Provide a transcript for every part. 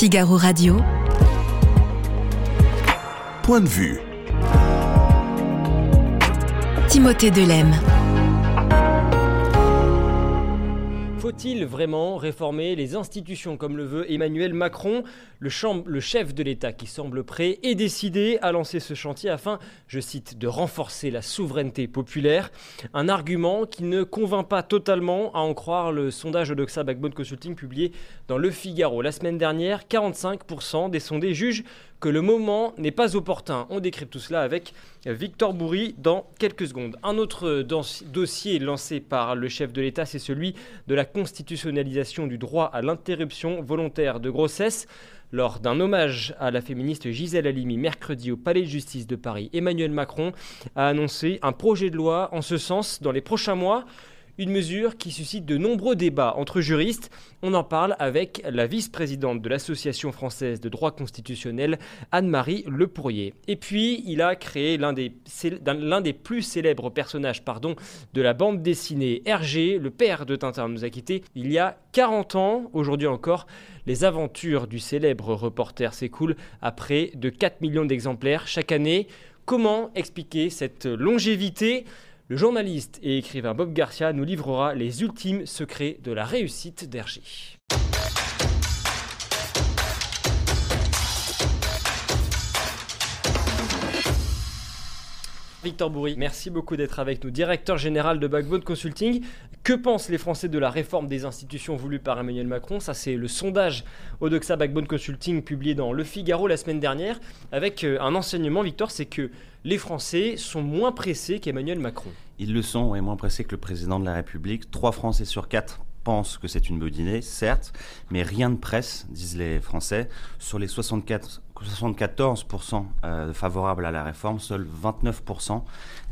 Figaro Radio. Point de vue. Timothée Delem. Faut-il vraiment réformer les institutions comme le veut Emmanuel Macron le, chef de l'État qui semble prêt et décidé à lancer ce chantier afin, je cite, de renforcer la souveraineté populaire? Un argument qui ne convainc pas totalement, à en croire le sondage Odoxa Backbone Consulting publié dans Le Figaro. La semaine dernière, 45% des sondés jugent que le moment n'est pas opportun. On décrypte tout cela avec Victor Bourri dans quelques secondes. Un autre dossier lancé par le chef de l'État, c'est celui de la constitutionnalisation du droit à l'interruption volontaire de grossesse. Lors d'un hommage à la féministe Gisèle Halimi mercredi au Palais de justice de Paris, Emmanuel Macron a annoncé un projet de loi en ce sens dans les prochains mois. Une mesure qui suscite de nombreux débats entre juristes. On en parle avec la vice-présidente de l'Association française de droit constitutionnel, Anne-Marie Lepourrier. Et puis, il a créé l'un des, plus célèbres personnages pardon, de la bande dessinée Hergé, le père de Tintin nous a quittés il y a 40 ans. Aujourd'hui encore, les aventures du célèbre reporter s'écoulent à près de 4 millions d'exemplaires chaque année. Comment expliquer cette longévité? Le journaliste et écrivain Bob Garcia nous livrera les ultimes secrets de la réussite d'Hergé. Victor Bourri, merci beaucoup d'être avec nous, directeur général de Backbone Consulting. Que pensent les Français de la réforme des institutions voulue par Emmanuel Macron? Ça, c'est le sondage Odoxa Backbone Consulting publié dans Le Figaro la semaine dernière, avec euh, un enseignement, Victor, c'est que les Français sont moins pressés qu'Emmanuel Macron. Ils le sont, et moins pressés que le président de la République. Trois Français sur quatre pensent que c'est une bonne certes, mais rien ne presse, disent les Français. Sur les 64, 74% euh, favorables à la réforme, seuls 29%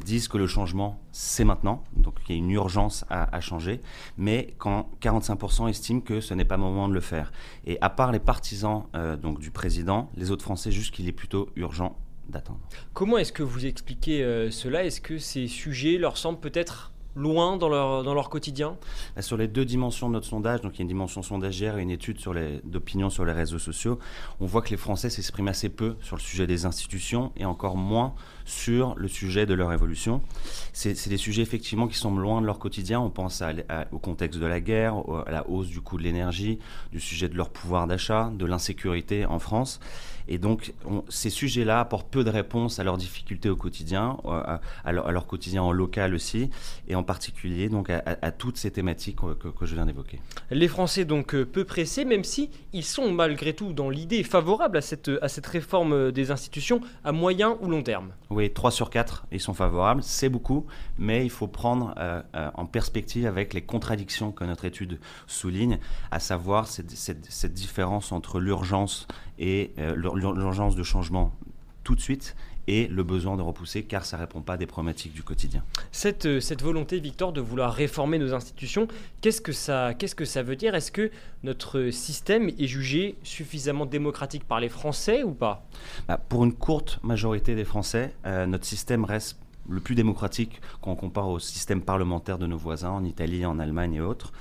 disent que le changement, c'est maintenant, donc il y a une urgence à, changer, mais quand 45% estiment que ce n'est pas le moment de le faire. Et à part les partisans euh, donc, du président, les autres Français jugent qu'il est plutôt urgent d'attendre. Comment est-ce que vous expliquez euh, cela? Est-ce que ces sujets leur semblent peut-être loin dans leur, dans leur quotidien bah, Sur les deux dimensions de notre sondage, donc il y a une dimension sondagière et une étude d'opinion sur les réseaux sociaux, on voit que les Français s'expriment assez peu sur le sujet des institutions et encore moins sur le sujet de leur évolution. C'est, des sujets effectivement qui sont loin de leur quotidien. On pense au contexte de la guerre, à la hausse du coût de l'énergie, du sujet de leur pouvoir d'achat, de l'insécurité en France. Et donc, ces sujets-là apportent peu de réponses à leurs difficultés au quotidien, à, leur, quotidien en local aussi, et en particulier donc à, toutes ces thématiques que, je viens d'évoquer. Les Français donc euh, peu pressés, même si ils sont malgré tout dans l'idée favorable à cette, à cette réforme des institutions à moyen ou long terme. Oui, 3 sur 4, ils sont favorables, c'est beaucoup, mais il faut prendre euh, euh, en perspective avec les contradictions que notre étude souligne, à savoir cette, cette différence entre l'urgence et l'urgence de changement tout de suite et le besoin de repousser car ça ne répond pas à des problématiques du quotidien. Cette, euh, cette volonté, Victor, de vouloir réformer nos institutions, qu'est-ce que ça, qu'est-ce que ça veut dire? Est-ce que notre système est jugé suffisamment démocratique par les Français ou pas? Bah, Pour une courte majorité des Français, euh, notre système reste le plus démocratique quand on compare au système parlementaire de nos voisins en Italie, en Allemagne et autres.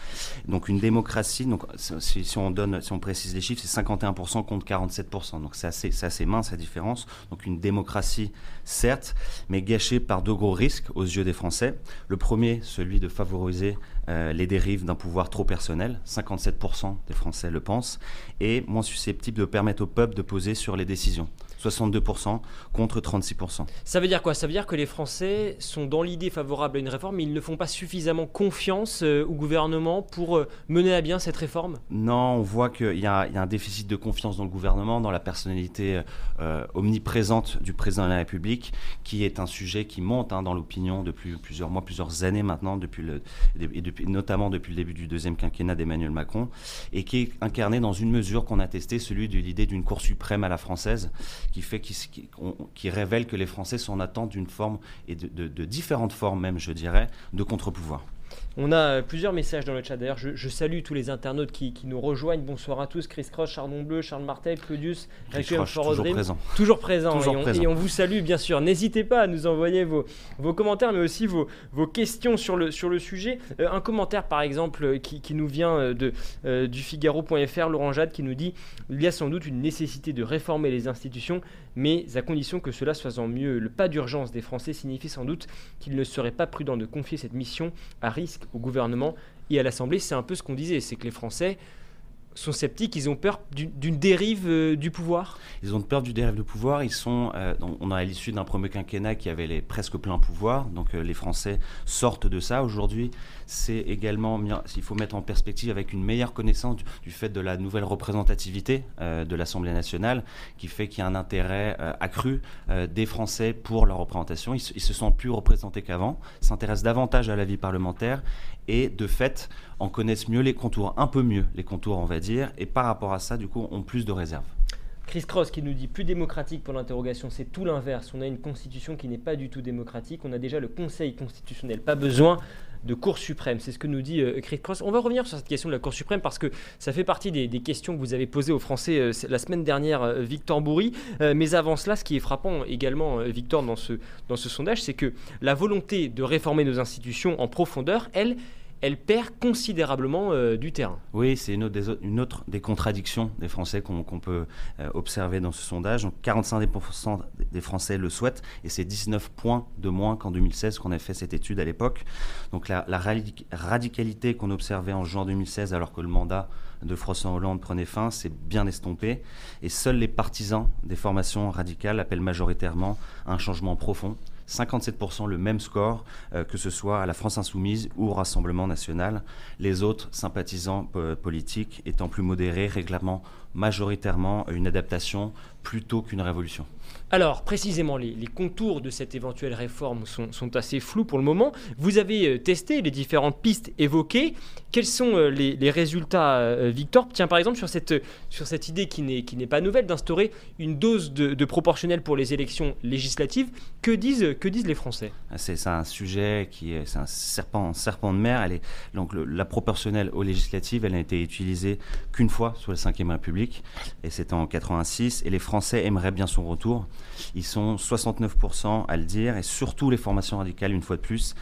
Donc une démocratie, donc si, on donne, si on précise les chiffres, c'est 51% contre 47%. Donc c'est assez, mince la différence. Donc une démocratie, certes, mais gâchée par deux gros risques aux yeux des Français. Le premier, celui de favoriser euh, les dérives d'un pouvoir trop personnel. 57% des Français le pensent. Et moins susceptible de permettre au peuple de poser sur les décisions. 62% contre 36%. Ça veut dire quoi? Ça veut dire que les Français sont dans l'idée favorable à une réforme, mais ils ne font pas suffisamment confiance euh, au gouvernement pour euh, mener à bien cette réforme? Non, on voit qu'il y, a un déficit de confiance dans le gouvernement, dans la personnalité euh, omniprésente du président de la République, qui est un sujet qui monte hein, dans l'opinion depuis plusieurs mois, plusieurs années maintenant, depuis le, et depuis, notamment depuis le début du deuxième quinquennat d'Emmanuel Macron, et qui est incarné dans une mesure qu'on a testée, celui de l'idée d'une Cour suprême à la française, qui fait qui, révèle que les Français sont en attente d'une forme et de, différentes formes même, je dirais, de contre-pouvoir. On a plusieurs messages dans le chat. D'ailleurs, je, salue tous les internautes qui, nous rejoignent. Bonsoir à tous. Chris Cross, Chardon Bleu, Charles Martel, Claudius, toujours présent. Toujours présent. et, on, vous salue, bien sûr. N'hésitez pas à nous envoyer vos, vos commentaires, mais aussi vos, vos questions sur le, sur le sujet. Euh, un commentaire, par exemple, qui, qui nous vient de, euh, du Figaro.fr, Laurent Jade, qui nous dit Il y a sans doute une nécessité de réformer les institutions, mais à condition que cela soit en mieux. Le pas d'urgence des Français signifie sans doute qu'il ne serait pas prudent de confier cette mission à risque au gouvernement et à l'Assemblée. C'est un peu ce qu'on disait, c'est que les Français sont sceptiques, ils ont peur d'une dérive euh, du pouvoir? Ils ont peur du dérive du pouvoir. Ils sont, euh, on a à l'issue d'un premier quinquennat qui avait presque plein pouvoir, donc euh, les Français sortent de ça. Aujourd'hui, c'est également, il faut mettre en perspective avec une meilleure connaissance du, fait de la nouvelle représentativité de l'Assemblée nationale, qui fait qu'il y a un intérêt accru des Français pour leur représentation. Ils, ils se sentent plus représentés qu'avant, s'intéressent davantage à la vie parlementaire et de fait en connaissent mieux les contours, un peu mieux les contours on va dire, et par rapport à ça du coup ont plus de réserves. Chris Cross qui nous dit plus démocratique pour l'interrogation, c'est tout l'inverse. On a une constitution qui n'est pas du tout démocratique. On a déjà le Conseil constitutionnel. Pas besoin de Cour suprême. C'est ce que nous dit euh, Chris Cross. On va revenir sur cette question de la Cour suprême parce que ça fait partie des, questions que vous avez posées aux Français euh, la semaine dernière, euh, Victor Bourri. mais avant cela, ce qui est frappant également, Victor, dans ce, dans ce sondage, c'est que la volonté de réformer nos institutions en profondeur, elle, elle perd considérablement euh, du terrain. Oui, c'est une, autre, des, contradictions des Français qu'on peut euh, observer dans ce sondage. Donc 45% des Français le souhaitent et c'est 19 points de moins qu'en 2016 qu'on a fait cette étude à l'époque. Donc la, radicalité qu'on observait en juin 2016 alors que le mandat de François Hollande prenait fin, c'est bien estompé. Et seuls les partisans des formations radicales appellent majoritairement un changement profond 57% le même score, euh, que ce soit à la France Insoumise ou au Rassemblement National. Les autres sympathisants politiques étant plus modérés, réclamant majoritairement une adaptation plutôt qu'une révolution. Alors, précisément, les, contours de cette éventuelle réforme sont, assez flous pour le moment. Vous avez euh, testé les différentes pistes évoquées. Quels sont euh, les, résultats, euh, Victor? Tiens, par exemple, sur cette, sur cette idée qui n'est pas nouvelle d'instaurer une dose de, proportionnel pour les élections législatives. Que disent, que disent les Français? Ah, C'est un sujet qui est, un serpent, serpent de mer. Elle est, donc, la proportionnelle aux législatives, elle n'a été utilisée qu'une fois sous la Ve République, et c'était en 86. Et les Français aimeraient bien son retour. Ils sont 69% à le dire, et surtout les formations radicales, une fois de plus,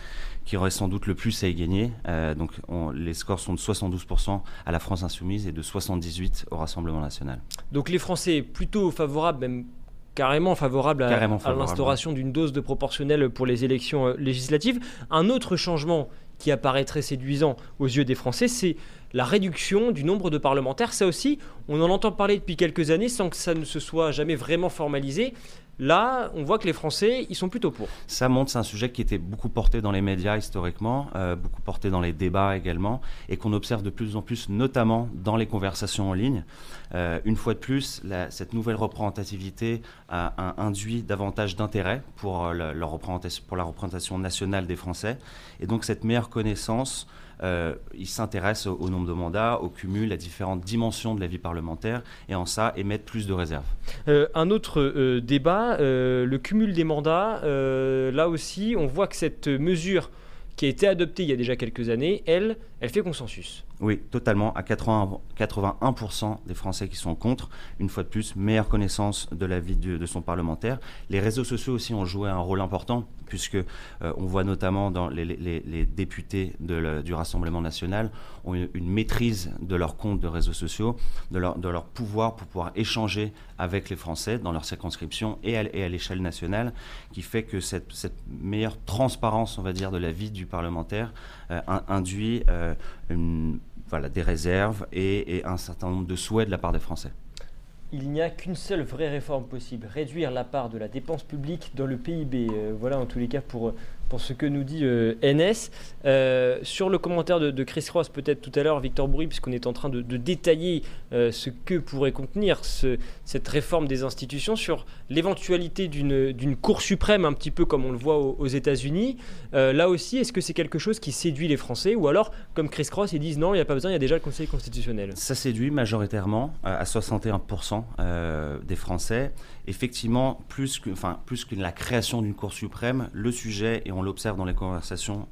qui auraient sans doute le plus à y gagner. Euh, donc les scores sont de 72% à la France insoumise et de 78% au Rassemblement national. Donc les Français plutôt favorables, même carrément favorables à, à l'instauration d'une dose de proportionnel pour les élections euh, législatives. Un autre changement qui apparaît très séduisant aux yeux des Français, c'est la réduction du nombre de parlementaires. Ça aussi, on en entend parler depuis quelques années sans que ça ne se soit jamais vraiment formalisé. Là, on voit que les Français, ils sont plutôt pour. Ça montre, c'est un sujet qui était beaucoup porté dans les médias historiquement, euh, beaucoup porté dans les débats également, et qu'on observe de plus en plus, notamment dans les conversations en ligne. Euh, une fois de plus, cette nouvelle représentativité a, induit davantage d'intérêt euh, pour la représentation nationale des Français, et donc cette meilleure connaissance euh, il s'intéresse au, nombre de mandats, au cumul, à différentes dimensions de la vie parlementaire, et en ça émettent plus de réserves. Euh, un autre euh, débat, le cumul des mandats, là aussi, on voit que cette mesure qui a été adoptée il y a déjà quelques années, elle, elle fait consensus. Oui, totalement. À 80, 81% des Français qui sont contre, une fois de plus, meilleure connaissance de la vie de, son parlementaire. Les réseaux sociaux aussi ont joué un rôle important, puisque euh, on voit notamment dans les, députés du Rassemblement national ont une, maîtrise de leur compte de réseaux sociaux, de leur, pouvoir pour pouvoir échanger avec les Français dans leur circonscription et à, l'échelle nationale, qui fait que cette, meilleure transparence, on va dire, de la vie du parlementaire induit euh, voilà, des réserves et, un certain nombre de souhaits de la part des Français. Il n'y a qu'une seule vraie réforme possible, réduire la part de la dépense publique dans le PIB. Euh, voilà en tous les cas pour, pour ce que nous dit euh, NS. Euh, sur le commentaire de, Chris Ross, peut-être tout à l'heure, Victor Bourri, puisqu'on est en train de, détailler euh, ce que pourrait contenir cette réforme des institutions, sur l'éventualité d'une Cour suprême, un petit peu comme on le voit aux, États-Unis. là aussi, est-ce que c'est quelque chose qui séduit les Français Ou alors, comme Chris Cross, ils disent non, il n'y a pas besoin, il y a déjà le Conseil constitutionnel? Ça séduit majoritairement à 61% des Français. Effectivement, plus que, la création d'une Cour suprême, le sujet, et on l'observe dans les conversations,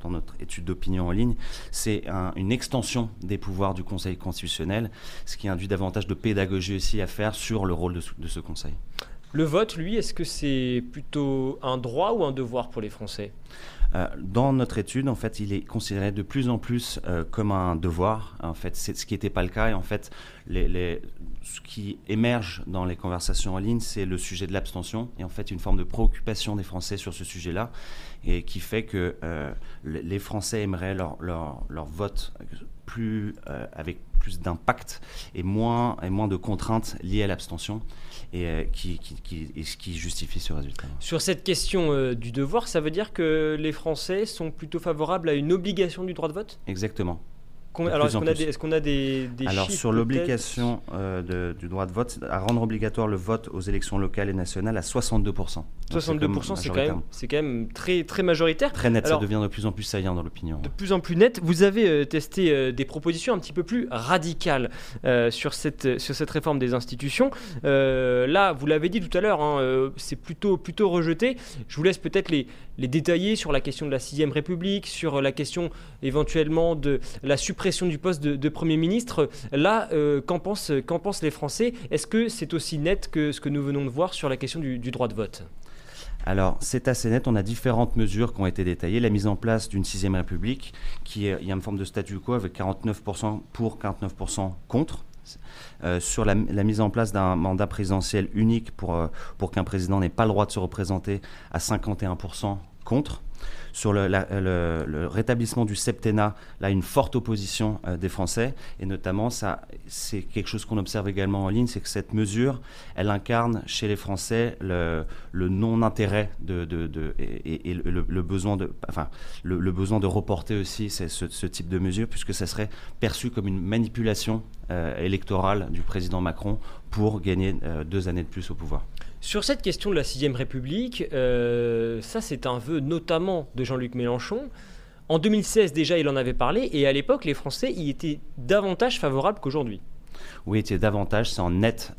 dans notre étude d'opinion en ligne, c'est une extension des pouvoirs du Conseil constitutionnel, ce qui induit davantage de pédagogie aussi à faire sur le rôle de ce Conseil. Le vote, lui, est-ce que c'est plutôt un droit ou un devoir pour les Français? Euh, dans notre étude, en fait, il est considéré de plus en plus euh, comme un devoir. En fait, c'est ce qui n'était pas le cas. Et en fait, ce qui émerge dans les conversations en ligne, c'est le sujet de l'abstention et en fait une forme de préoccupation des Français sur ce sujet-là et qui fait que euh, les Français aimeraient leur, leur, leur vote plus avec plus d'impact et moins, et moins de contraintes liées à l'abstention et, euh, qui, qui, qui, qui, justifie ce résultat. Sur cette question euh, du devoir, ça veut dire que les Français sont plutôt favorables à une obligation du droit de vote? Exactement alors, est-ce qu'on a, des, des, Alors, sur l'obligation euh, du droit de vote, à rendre obligatoire le vote aux élections locales et nationales à 62%. 62%, c'est quand, même, quand même très, très majoritaire. Très net, ça devient de plus en plus saillant dans l'opinion. De plus en plus net. Vous avez euh, testé euh, des propositions un petit peu plus radicales sur, cette, sur cette réforme des institutions. là, vous l'avez dit tout à l'heure, hein, c'est plutôt, plutôt rejeté. Je vous laisse peut-être les, les détailler sur la question de la 6ème République, sur la question éventuellement de la suppression du poste de, Premier ministre. Là, euh, qu'en pensent, pensent, les Français? Est-ce que c'est aussi net que ce que nous venons de voir sur la question du, droit de vote? Alors, c'est assez net. On a différentes mesures qui ont été détaillées. La mise en place d'une sixième république, qui est, une forme de statu quo avec 49% pour, 49% contre. Euh, sur la, mise en place d'un mandat présidentiel unique pour, euh, pour qu'un président n'ait pas le droit de se représenter à 51% contre sur le, rétablissement du septennat, là, une forte opposition euh, des Français. Et notamment, c'est quelque chose qu'on observe également en ligne, c'est que cette mesure, elle incarne chez les Français le, non-intérêt et, le, besoin de, enfin, le, besoin de reporter aussi ce, type de mesure, puisque ça serait perçu comme une manipulation euh, électorale du président Macron pour gagner euh, deux années de plus au pouvoir. Sur cette question de la sixième République, euh, ça c'est un vœu notamment de Jean-Luc Mélenchon. En 2016 déjà il en avait parlé et à l'époque les Français y étaient davantage favorables qu'aujourd'hui. Oui, c'est davantage, c'est en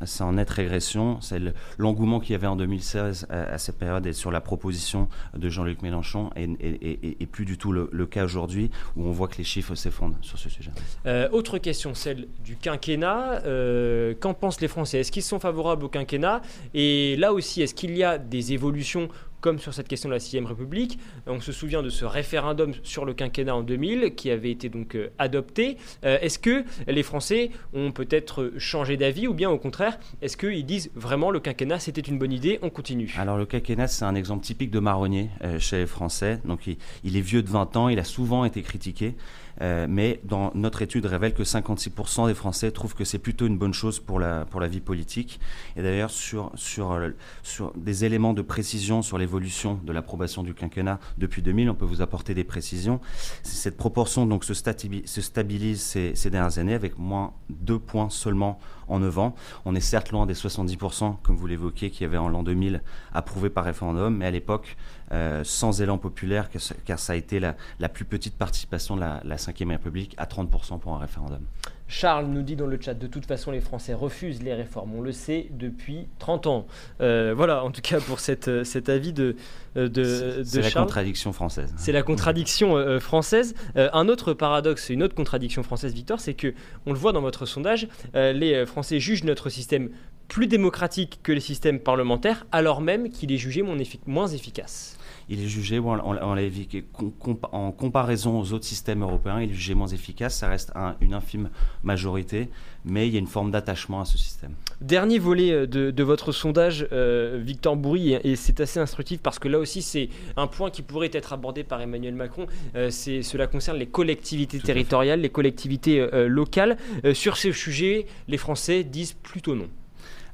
c'est en nette régression. C'est l'engouement qu'il y avait en 2016 à, cette période et sur la proposition de Jean-Luc Mélenchon et, plus du tout le, cas aujourd'hui où on voit que les chiffres s'effondrent sur ce sujet. Euh, autre question, celle du quinquennat. Euh, qu'en pensent les Français? Est-ce qu'ils sont favorables au quinquennat? Et là aussi, est-ce qu'il y a des évolutions comme sur cette question de la 6 République. On se souvient de ce référendum sur le quinquennat en 2000 qui avait été donc euh, adopté. Euh, est-ce que les Français ont peut-être changé d'avis ou bien au contraire, est-ce qu'ils disent vraiment le quinquennat c'était une bonne idée, on continue? Alors le quinquennat c'est un exemple typique de marronnier euh, chez les Français. Donc il, est vieux de 20 ans, il a souvent été critiqué. Euh, mais dans notre étude révèle que 56% des Français trouvent que c'est plutôt une bonne chose pour la, pour la vie politique. Et d'ailleurs, sur, sur, euh, sur des éléments de précision sur l'évolution de l'approbation du quinquennat depuis 2000, on peut vous apporter des précisions. Cette proportion donc, se, stabilise, se stabilise ces, ces dernières années avec moins 2 points seulement en 9 ans. On est certes loin des 70%, comme vous l'évoquiez, qui avaient en l'an 2000 approuvé par référendum, mais à l'époque, euh, sans élan populaire, car ça a été la, plus petite participation de la, la 5e République à 30% pour un référendum. Charles nous dit dans le chat, de toute façon, les Français refusent les réformes. On le sait depuis 30 ans. Euh, voilà, en tout cas pour cette, euh, cet avis de, euh, de, de C'est la contradiction française. C'est la contradiction française. un autre paradoxe, une autre contradiction française, Victor, c'est que, on le voit dans votre sondage, les Français jugent notre système plus démocratique que les systèmes parlementaires, alors même qu'il est jugé moins efficace il est jugé, on, en comparaison aux autres systèmes européens, il est jugé moins efficace. Ça reste une infime majorité, mais il y a une forme d'attachement à ce système. Dernier volet euh, de, votre sondage, euh, Victor Bourri, et c'est assez instructif parce que là aussi c'est un point qui pourrait être abordé par Emmanuel Macron. Euh, cela concerne les collectivités territoriales, les collectivités locales. sur ce sujet, les Français disent plutôt non.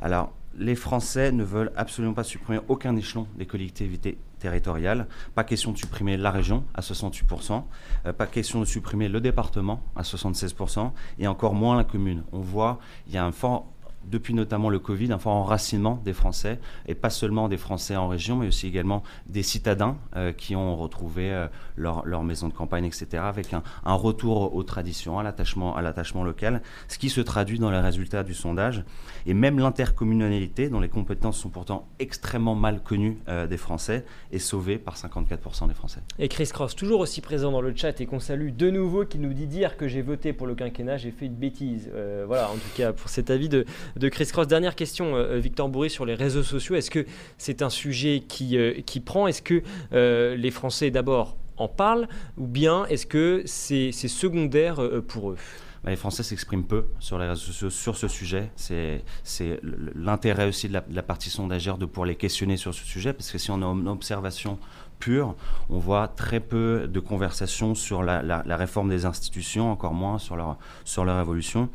Alors, les Français ne veulent absolument pas supprimer aucun échelon des collectivités territoriales. Pas question de supprimer la région à 68%, euh, pas question de supprimer le département à 76%, et encore moins la commune. On voit, il y a un fort depuis notamment le Covid, un fort enracinement des Français, et pas seulement des Français en région, mais aussi également des citadins euh, qui ont retrouvé euh, leur, maison de campagne, etc., avec un, retour aux traditions, à l'attachement, à l'attachement local, ce qui se traduit dans les résultats du sondage. Et même l'intercommunalité, dont les compétences sont pourtant extrêmement mal connues euh, des Français, est sauvée par 54% des Français. Et Chris Cross, toujours aussi présent dans le chat et qu'on salue de nouveau, qui nous dit dire que j'ai voté pour le quinquennat, j'ai fait une bêtise. voilà, en tout cas, pour cet avis de, de Chris Cross. Dernière question, euh, Victor Bourri, sur les réseaux sociaux. Est-ce que c'est un sujet qui, euh, qui prend? Est-ce que euh, les Français d'abord en parlent? Ou bien est-ce que c'est secondaire pour eux? Bah, les Français s'expriment peu sur les réseaux sociaux sur ce sujet. C'est l'intérêt aussi de la, partie sondagère de pouvoir les questionner sur ce sujet, parce que si on a une observation pure, on voit très peu de conversations sur la, la réforme des institutions, encore moins sur leur, sur leur évolution.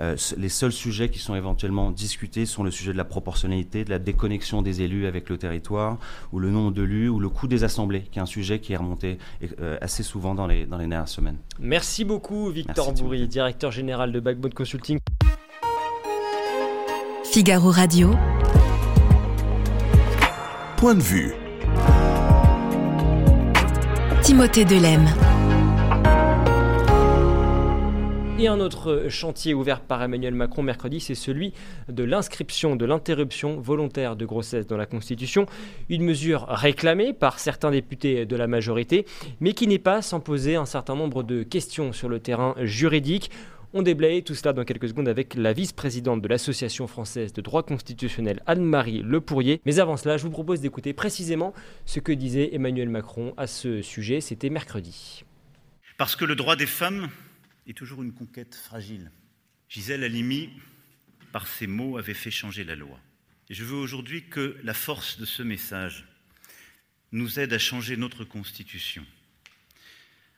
Euh, les seuls sujets qui sont éventuellement discutés sont le sujet de la proportionnalité, de la déconnexion des élus avec le territoire, ou le nombre d'élus, ou le coût des assemblées, qui est un sujet qui est remonté euh, assez souvent dans les, dans les dernières semaines. Merci beaucoup Victor Bourri, directeur général de Backbone Consulting. Figaro Radio. Point de vue. Timothée Delem. Et un autre chantier ouvert par Emmanuel Macron mercredi, c'est celui de l'inscription de l'interruption volontaire de grossesse dans la Constitution, une mesure réclamée par certains députés de la majorité, mais qui n'est pas sans poser un certain nombre de questions sur le terrain juridique. On déblaye tout cela dans quelques secondes avec la vice-présidente de l'Association française de droit constitutionnel, Anne-Marie Lepourrier. Mais avant cela, je vous propose d'écouter précisément ce que disait Emmanuel Macron à ce sujet. C'était mercredi. Parce que le droit des femmes est toujours une conquête fragile. Gisèle Halimi, par ses mots, avait fait changer la loi. Et je veux aujourd'hui que la force de ce message nous aide à changer notre Constitution,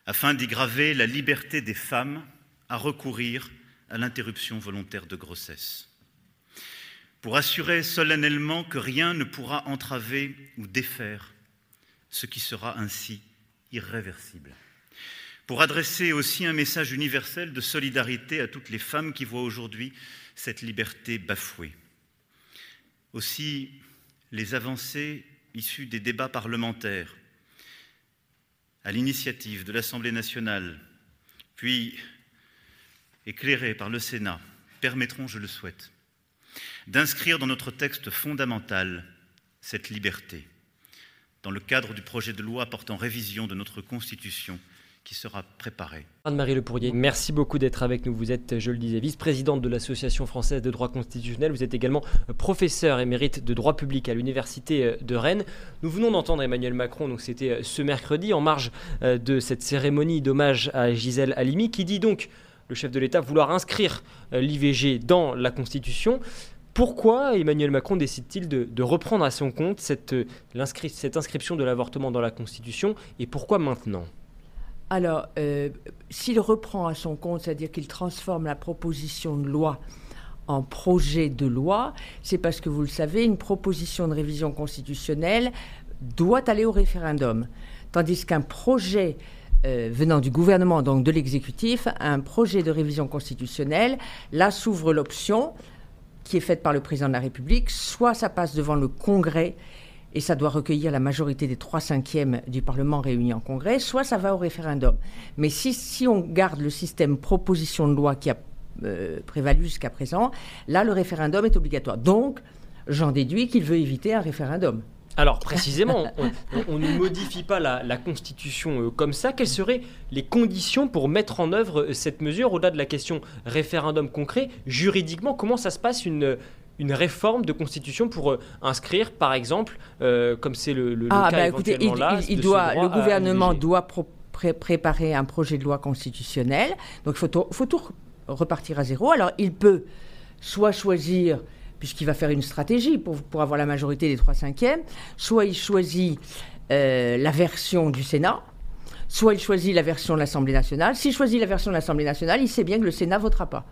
afin d'y graver la liberté des femmes à recourir à l'interruption volontaire de grossesse, pour assurer solennellement que rien ne pourra entraver ou défaire ce qui sera ainsi irréversible pour adresser aussi un message universel de solidarité à toutes les femmes qui voient aujourd'hui cette liberté bafouée. Aussi, les avancées issues des débats parlementaires, à l'initiative de l'Assemblée nationale, puis éclairées par le Sénat, permettront, je le souhaite, d'inscrire dans notre texte fondamental cette liberté, dans le cadre du projet de loi portant révision de notre Constitution qui sera préparé. Anne-Marie Le Pourrier, merci beaucoup d'être avec nous. Vous êtes, je le disais, vice-présidente de l'Association française de droit constitutionnel. Vous êtes également professeur émérite de droit public à l'Université euh, de Rennes. Nous venons d'entendre Emmanuel Macron, donc c'était euh, ce mercredi, en marge euh, de cette cérémonie d'hommage à Gisèle Halimi, qui dit donc, le chef de l'État, vouloir inscrire l'IVG dans la Constitution. Pourquoi Emmanuel Macron décide-t-il de, reprendre à son compte cette inscription de l'avortement dans la Constitution et pourquoi maintenant? Alors, euh, s'il reprend à son compte, c'est-à-dire qu'il transforme la proposition de loi en projet de loi, c'est parce que vous le savez, une proposition de révision constitutionnelle doit aller au référendum. Tandis qu'un projet euh, venant du gouvernement, donc de l'exécutif, un projet de révision constitutionnelle, là s'ouvre l'option qui est faite par le président de la République, soit ça passe devant le Congrès et ça doit recueillir la majorité des trois cinquièmes du Parlement réunis en Congrès, soit ça va au référendum. Mais si, si on garde le système proposition de loi qui a euh, prévalu jusqu'à présent, là, le référendum est obligatoire. Donc, j'en déduis qu'il veut éviter un référendum. Alors précisément, on, ne modifie pas la, Constitution euh, comme ça. Quelles seraient les conditions pour mettre en œuvre euh, cette mesure Au-delà de la question référendum concret, juridiquement, comment ça se passe une, une réforme de constitution pour euh, inscrire, par exemple, euh, comme c'est le, ah, cas bah, écoutez, il, doit, le gouvernement doit préparer un projet de loi constitutionnel. Donc il faut, faut tout repartir à zéro. Alors il peut soit choisir puisqu'il va faire une stratégie pour, pour avoir la majorité des trois cinquièmes, soit il choisit euh, la version du Sénat, soit il choisit la version de l'Assemblée nationale. S'il choisit la version de l'Assemblée nationale, il sait bien que le Sénat votera pas.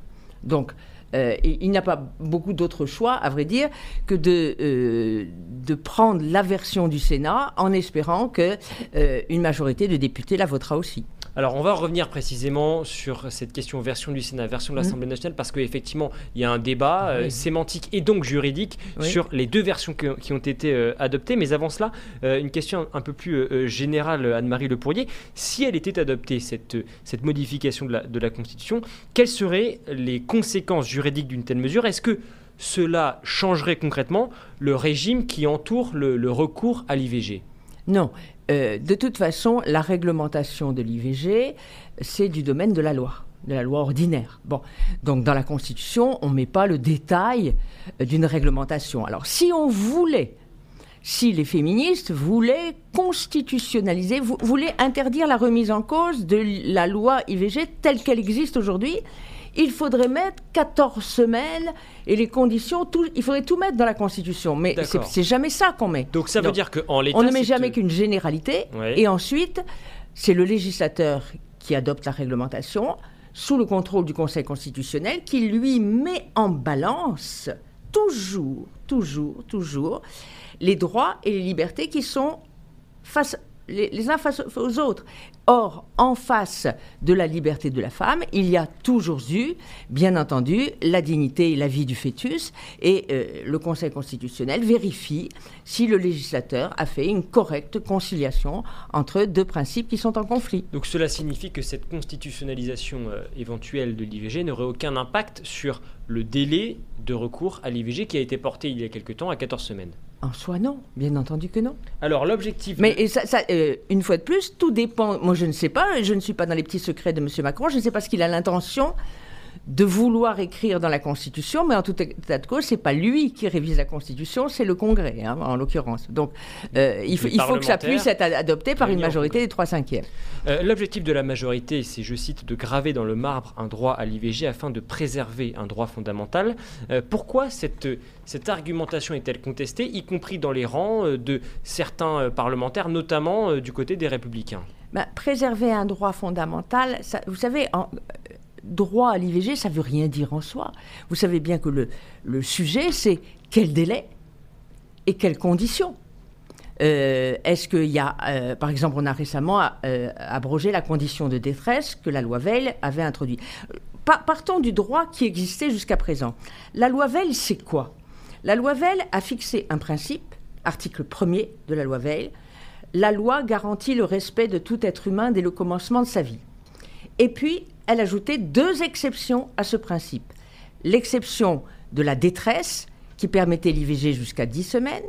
Donc, euh, il n'a pas beaucoup d'autres choix, à vrai dire, que de, euh, prendre la version du Sénat en espérant qu'une euh, majorité de députés la votera aussi. Alors, on va revenir précisément sur cette question version du Sénat, version de l'Assemblée nationale, parce qu'effectivement, il y a un débat euh, sémantique et donc juridique Oui. sur les deux versions que- qui ont été euh, adoptées. Mais avant cela, euh, une question un peu plus générale, Anne-Marie Le Pourrier. Si elle était adoptée, cette, cette modification de la, de la Constitution, quelles seraient les conséquences juridiques d'une telle mesure? Est-ce que cela changerait concrètement le régime qui entoure le, le recours à l'IVG Non. Euh, de toute façon, la réglementation de l'IVG, c'est du domaine de la loi, de la loi ordinaire. Donc dans la Constitution, on ne met pas le détail euh, d'une réglementation. Alors, si on voulait, si les féministes voulaient constitutionnaliser, vou- voulaient interdire la remise en cause de la loi IVG telle qu'elle existe aujourd'hui, il faudrait mettre 14 semaines et les conditions, tout, il faudrait tout mettre dans la Constitution. Mais c'est jamais ça qu'on met. Donc ça veut dire qu'en l'état... On ne met jamais qu'une généralité. Ouais. Et ensuite, c'est le législateur qui adopte la réglementation sous le contrôle du Conseil constitutionnel qui lui met en balance toujours, toujours, toujours les droits et les libertés qui sont face, les, les uns face aux autres. Or, en face de la liberté de la femme, il y a toujours eu, bien entendu, la dignité et la vie du fœtus. Et euh, le Conseil constitutionnel vérifie si le législateur a fait une correcte conciliation entre deux principes qui sont en conflit. Donc cela signifie que cette constitutionnalisation euh, éventuelle de l'IVG n'aurait aucun impact sur le délai de recours à l'IVG qui a été porté il y a quelque temps à 14 semaines. En soi, non. Bien entendu que non. Alors l'objectif... Mais de- et ça, ça, euh, une fois de plus, tout dépend. Moi, je ne sais pas. Je ne suis pas dans les petits secrets de M. Macron. Je ne sais pas ce qu'il a l'intention de vouloir écrire dans la Constitution, mais en tout état de cause, c'est pas lui qui révise la Constitution, c'est le Congrès, hein, en l'occurrence. Donc, euh, il, faut, Les il faut que ça puisse être ad- adopté par une majorité des trois cinquièmes. Euh, L'objectif de la majorité, c'est, je cite, de graver dans le marbre un droit à l'IVG afin de préserver un droit fondamental. Euh, pourquoi cette, cette argumentation est-elle contestée, y compris dans les rangs euh, de certains parlementaires, notamment du côté des républicains? Ben, préserver un droit fondamental, ça- vous savez, en, droit à l'IVG, ça veut rien dire en soi. Vous savez bien que le, sujet, c'est quel délai et quelles conditions. Euh, Est-ce qu'il y a, euh, par exemple, on a récemment euh, abrogé la condition de détresse que la loi Veil avait introduite. Pa- partons du droit qui existait jusqu'à présent. La loi Veil, c'est quoi? La loi Veil a fixé un principe, article 1er de la loi Veil, la loi garantit le respect de tout être humain dès le commencement de sa vie. Et puis, elle ajoutait deux exceptions à ce principe. L'exception de la détresse, qui permettait l'IVG jusqu'à 10 semaines,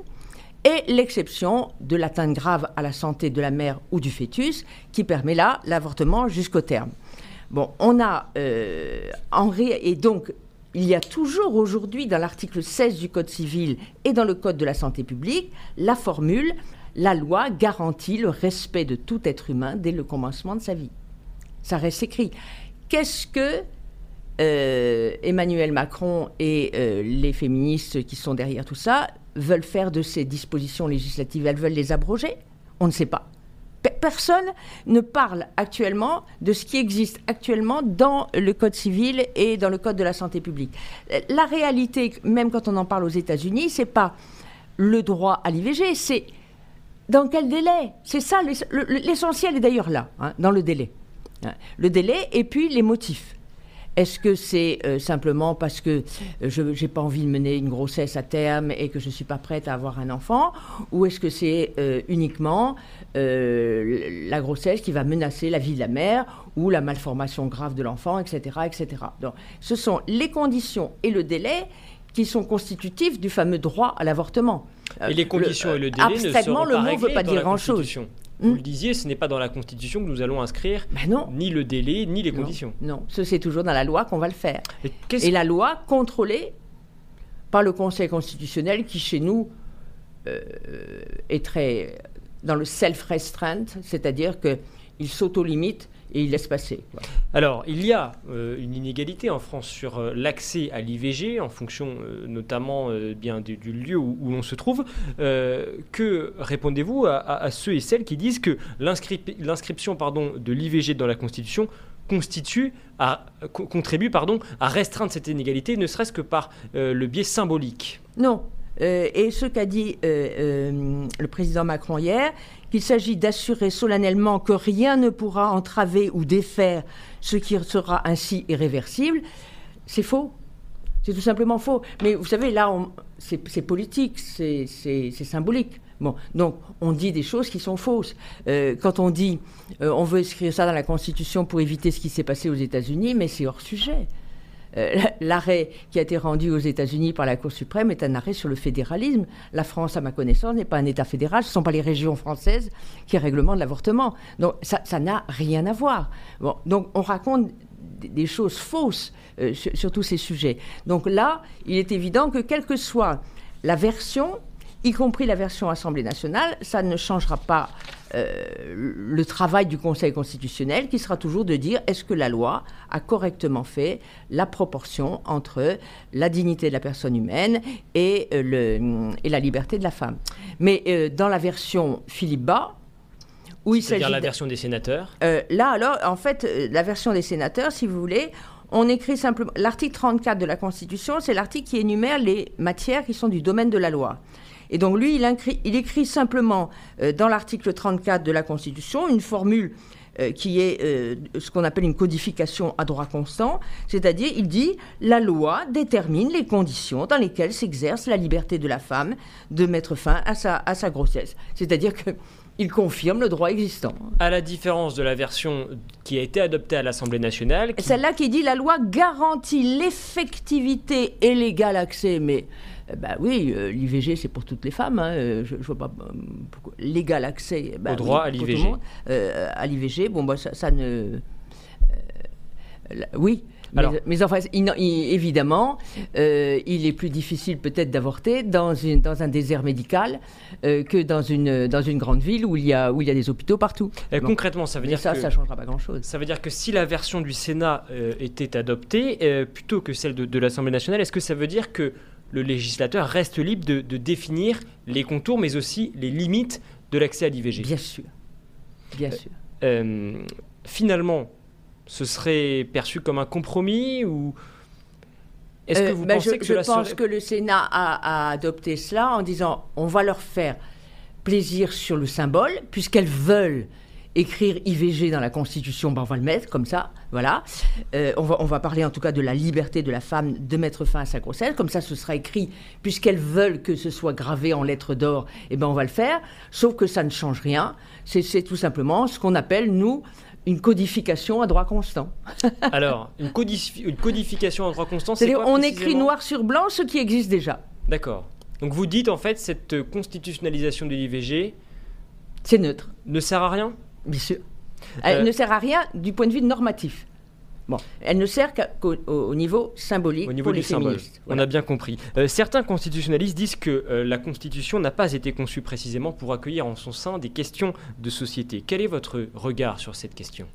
et l'exception de l'atteinte grave à la santé de la mère ou du fœtus, qui permet là l'avortement jusqu'au terme. Bon, on a euh, en ré- et donc il y a toujours aujourd'hui dans l'article 16 du Code civil et dans le Code de la santé publique la formule la loi garantit le respect de tout être humain dès le commencement de sa vie. Ça reste écrit. Qu'est-ce que euh, Emmanuel Macron et euh, les féministes qui sont derrière tout ça veulent faire de ces dispositions législatives? Elles veulent les abroger? On ne sait pas. Pe- Personne ne parle actuellement de ce qui existe actuellement dans le Code civil et dans le Code de la santé publique. La réalité, même quand on en parle aux États-Unis, c'est pas le droit à l'IVG, c'est dans quel délai? C'est ça, l'ess- le- le- l'essentiel est d'ailleurs là, hein, dans le délai. Hein, Le délai et puis les motifs. Est-ce que c'est euh, simplement parce que euh, je n'ai pas envie de mener une grossesse à terme et que je ne suis pas prête à avoir un enfant Ou est-ce que c'est euh, uniquement euh, la grossesse qui va menacer la vie de la mère ou la malformation grave de l'enfant, etc., etc. Donc, ce sont les conditions et le délai qui sont constitutifs du fameux droit à l'avortement. Et les conditions le- et le délai ne seront le pas mot ne veut pas dire grand-chose. Constitution. Hmm. Vous le disiez, ce n'est pas dans la Constitution que nous allons inscrire Ben non. ni le délai, ni les Non, conditions. Non, ce c'est toujours dans la loi qu'on va le faire. Et la loi contrôlée par le Conseil constitutionnel qui, chez nous, euh, est très dans le self-restraint, c'est-à-dire qu'il s'auto-limite et il laisse passer. quoi. Alors, il y a euh, une inégalité en France sur euh, l'accès à l'IVG, en fonction euh, notamment euh, bien du, du lieu où, où l'on se trouve. Euh, que répondez-vous à, à- à ceux et celles qui disent que l'inscri- l'inscription pardon, de l'IVG dans la Constitution constitue, à, co- contribue pardon, à restreindre cette inégalité, ne serait-ce que par euh, le biais symbolique? Non. Euh, et ce qu'a dit euh, euh, le président Macron hier, qu'il s'agit d'assurer solennellement que rien ne pourra entraver ou défaire ce qui sera ainsi irréversible, c'est faux. C'est tout simplement faux. Mais vous savez, là, c'est politique, c'est symbolique. Bon, donc on dit des choses qui sont fausses. Euh, quand on dit euh, on veut écrire ça dans la Constitution pour éviter ce qui s'est passé aux États-Unis, mais c'est hors sujet. Euh, l'arrêt qui a été rendu aux États-Unis par la Cour suprême est un arrêt sur le fédéralisme. La France, à ma connaissance, n'est pas un État fédéral. Ce ne sont pas les régions françaises qui réglementent l'avortement. Donc ça n'a rien à voir. Bon, donc on raconte des choses fausses sur, sur tous ces sujets. Donc là, il est évident que quelle que soit la version, y compris la version Assemblée nationale, ça ne changera pas euh, le travail du Conseil constitutionnel, qui sera toujours de dire est-ce que la loi a correctement fait la proportion entre la dignité de la personne humaine et, euh, le, et la liberté de la femme. Mais euh, dans la version Philippe Bas, où il s'agit... la version des sénateurs? Là, alors, en fait, la version des sénateurs, si vous voulez, on écrit simplement. L'article 34 de la Constitution, c'est l'article qui énumère les matières qui sont du domaine de la loi. Et donc lui, il, écrit, simplement euh, dans l'article 34 de la Constitution une formule euh, qui est euh, ce qu'on appelle une codification à droit constant, c'est-à-dire il dit la loi détermine les conditions dans lesquelles s'exerce la liberté de la femme de mettre fin à sa, à sa grossesse. C'est-à-dire que il confirme le droit existant. À la différence de la version qui a été adoptée à l'Assemblée nationale. Celle-là qui dit la loi garantit l'effectivité et l'égal accès, mais ben oui, euh, l'IVG, c'est pour toutes les femmes. Hein, euh, je, vois pas l'égal accès bah au droit à l'IVG. à l'IVG, bon, bah, ça, ne. oui. Alors, mais, enfin, évidemment, il est plus difficile peut-être d'avorter dans, dans un désert médical que dans une, dans une grande ville où il y a, où il y a des hôpitaux partout. Concrètement, ça veut dire ça, que... ça changera pas grand-chose. Ça veut dire que si la version du Sénat était adoptée, plutôt que celle de, de l'Assemblée nationale, est-ce que ça veut dire que le législateur reste libre de, définir les contours, mais aussi les limites de l'accès à l'IVG. Bien sûr. Bien sûr. Euh, finalement, ce serait perçu comme un compromis ou est-ce que euh, vous ben, pensez je, que je pense que le Sénat a, adopté cela en disant on va leur faire plaisir sur le symbole puisqu'elles veulent écrire IVG dans la Constitution, ben on va le mettre comme ça, voilà. Euh, on, va, on va parler en tout cas de la liberté de la femme de mettre fin à sa grossesse, comme ça ce sera écrit, puisqu'elles veulent que ce soit gravé en lettres d'or, et eh ben on va le faire, sauf que ça ne change rien, c'est tout simplement ce qu'on appelle, nous, une codification à droit constant. Alors, une, une, codification à droit constant, c'est quoi On écrit noir sur blanc ce qui existe déjà. D'accord. Donc vous dites en fait cette constitutionnalisation de l'IVG... C'est neutre. Ne sert à rien? Bien sûr. Elle euh, ne sert à rien du point de vue normatif. Bon, elle ne sert qu'au niveau symbolique au niveau du symbole. On a bien compris. Euh, certains constitutionnalistes disent que euh, la Constitution n'a pas été conçue précisément pour accueillir en son sein des questions de société. Quel est votre regard sur cette question?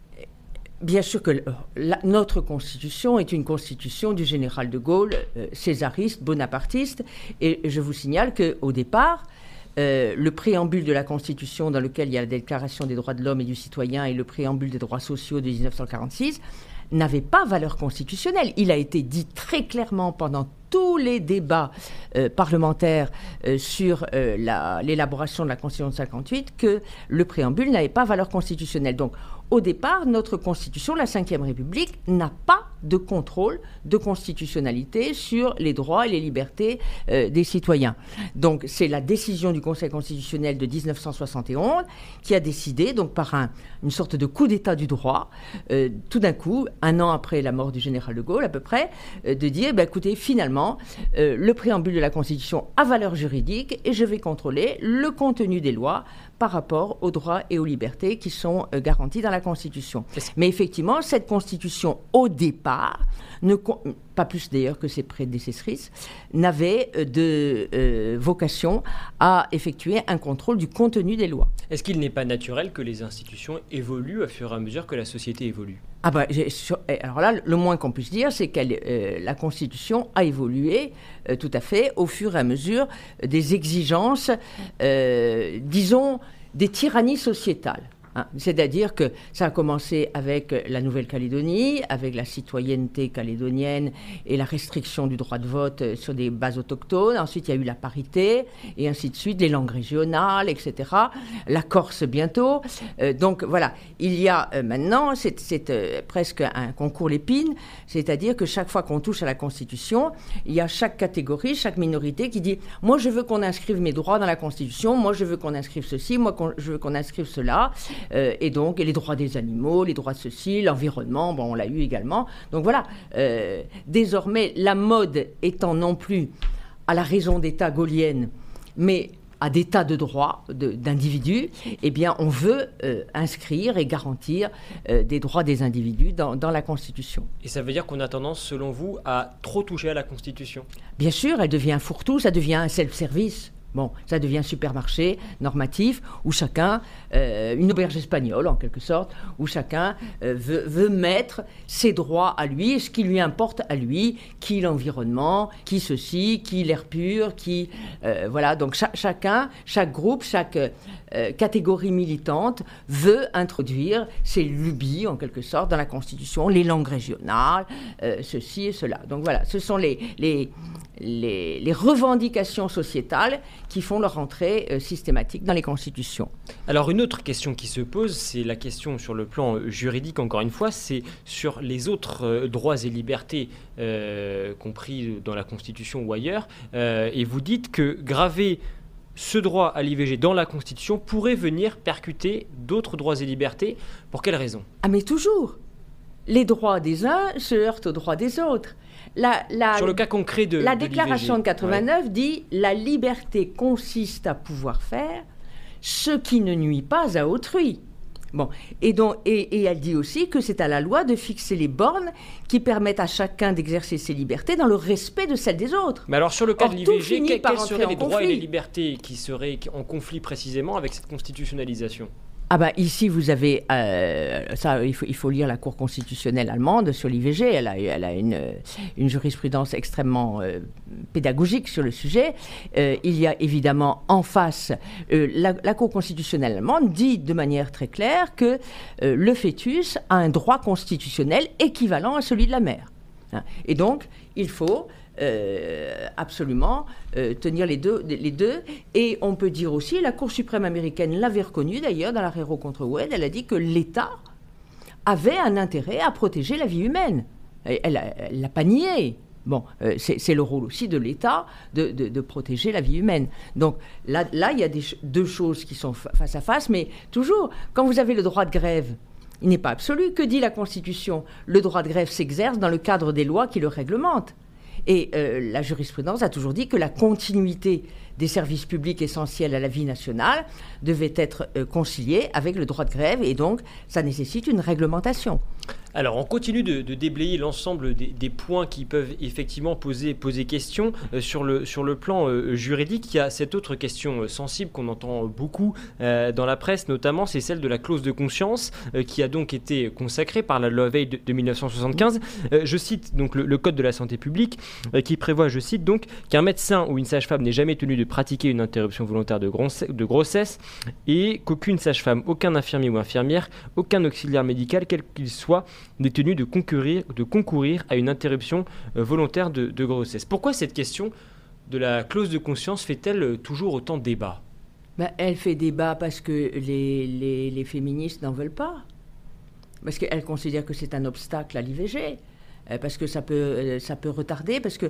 Bien sûr que notre Constitution est une Constitution du général de Gaulle, césariste, bonapartiste, et je vous signale qu'au départ, euh, le préambule de la Constitution dans lequel il y a la Déclaration des droits de l'homme et du citoyen et le préambule des droits sociaux de 1946 n'avait pas valeur constitutionnelle. Il a été dit très clairement pendant tous les débats euh, parlementaires euh, sur l'élaboration de la Constitution de 58 que le préambule n'avait pas valeur constitutionnelle. Donc, au départ, notre Constitution, la Ve République, n'a pas de contrôle de constitutionnalité sur les droits et les libertés euh, des citoyens. Donc c'est la décision du Conseil constitutionnel de 1971 qui a décidé, donc par une sorte de coup d'État du droit, euh, tout d'un coup, un an après la mort du général de Gaulle à peu près, euh, de dire, bah, écoutez, finalement, le préambule de la Constitution a valeur juridique et je vais contrôler le contenu des lois par rapport aux droits et aux libertés qui sont garantis dans la Constitution. Mais effectivement, cette Constitution, au départ, ne, pas plus d'ailleurs que ses prédécessrices, n'avait euh, de euh, vocation à effectuer un contrôle du contenu des lois. Est-ce qu'il n'est pas naturel que les institutions évoluent au fur et à mesure que la société évolue? Ah bah, eh, alors là, le moins qu'on puisse dire, c'est que la Constitution a évolué tout à fait au fur et à mesure des exigences, disons, des tyrannies sociétales. Hein. C'est-à-dire que ça a commencé avec la Nouvelle-Calédonie, avec la citoyenneté calédonienne et la restriction du droit de vote sur des bases autochtones. Ensuite, il y a eu la parité, et ainsi de suite, les langues régionales, etc. La Corse bientôt. Euh, donc voilà, il y a euh, maintenant, c'est euh, presque un concours l'épine, c'est-à-dire que chaque fois qu'on touche à la Constitution, il y a chaque catégorie, chaque minorité qui dit, moi je veux qu'on inscrive mes droits dans la Constitution, moi je veux qu'on inscrive ceci, moi je veux qu'on inscrive cela. Euh, et donc, les droits des animaux, les droits de ceci, l'environnement, bon, on l'a eu également. Donc voilà, euh, désormais, la mode étant non plus à la raison d'État gaulienne, mais à des tas de droits d'individus, eh bien, on veut euh, inscrire et garantir des droits des individus dans, dans, la Constitution. Et ça veut dire qu'on a tendance, selon vous, à trop toucher à la Constitution? Bien sûr, elle devient un fourre-tout, ça devient un self-service. Bon, ça devient supermarché normatif où chacun, euh, une auberge espagnole en quelque sorte, où chacun euh, veut, mettre ses droits à lui, ce qui lui importe à lui, qui l'environnement, qui ceci, qui l'air pur, qui... Euh, voilà, donc chacun, chaque groupe, chaque catégorie militante veut introduire ses lubies en quelque sorte dans la Constitution, les langues régionales, ceci et cela. Donc voilà, ce sont les, les, les, revendications sociétales qui font leur entrée euh, systématique dans les constitutions. Alors une autre question qui se pose, c'est la question sur le plan euh, juridique, encore une fois, c'est sur les autres euh, droits et libertés compris dans la Constitution ou ailleurs. et vous dites que graver ce droit à l'IVG dans la Constitution pourrait venir percuter d'autres droits et libertés. Pour quelle raison? Ah mais toujours Les droits des uns se heurtent aux droits des autres. La, Sur le cas concret de la déclaration de 89 dit la liberté consiste à pouvoir faire ce qui ne nuit pas à autrui. Bon, et, donc, et, elle dit aussi que c'est à la loi de fixer les bornes qui permettent à chacun d'exercer ses libertés dans le respect de celles des autres. Mais alors sur le cas de l'IVG, quels seraient les droits et les libertés qui seraient en conflit précisément avec cette constitutionnalisation? Ah bah ici vous avez euh, ça il faut, il faut, lire la Cour constitutionnelle allemande sur l'IVG elle a, elle a une, une jurisprudence extrêmement euh, pédagogique sur le sujet. Euh, il y a évidemment en face la, la, Cour constitutionnelle allemande dit de manière très claire que le fœtus a un droit constitutionnel équivalent à celui de la mère. Et donc il faut euh, absolument euh, tenir les deux, les. Et on peut dire aussi, la Cour suprême américaine l'avait reconnu d'ailleurs dans l'arrêt contre Wade, elle a dit que l'État avait un intérêt à protéger la vie humaine. Elle l'a pas nié. Bon, euh, c'est le rôle aussi de l'État de, protéger la vie humaine. Donc là, il y a deux choses qui sont face à face, mais toujours, quand vous avez le droit de grève, il n'est pas absolu. Que dit la Constitution? Le droit de grève s'exerce dans le cadre des lois qui le réglementent. Et euh, la jurisprudence a toujours dit que la continuité des services publics essentiels à la vie nationale devait être euh, conciliée avec le droit de grève et donc ça nécessite une réglementation. Alors, on continue de, déblayer l'ensemble des, points qui peuvent effectivement poser, poser question. Euh, sur, le, sur le plan euh, juridique, il y a cette autre question sensible qu'on entend beaucoup dans la presse, notamment, c'est celle de la clause de conscience qui a donc été consacrée par la loi Veil de, 1975. je cite donc le, Code de la santé publique qui prévoit, je cite donc, qu'un médecin ou une sage-femme n'est jamais tenu de pratiquer une interruption volontaire de, grossesse et qu'aucune sage-femme, aucun infirmier ou infirmière, aucun auxiliaire médical, quel qu'il soit, n'est tenu de concourir, de concourir à une interruption euh, volontaire de, grossesse. Pourquoi cette question de la clause de conscience fait-elle euh, toujours autant débat? Ben, Elle fait débat parce que les, les, féministes n'en veulent pas. Parce qu'elles considèrent que c'est un obstacle à l'IVG parce que ça peut, ça peut retarder, parce qu'un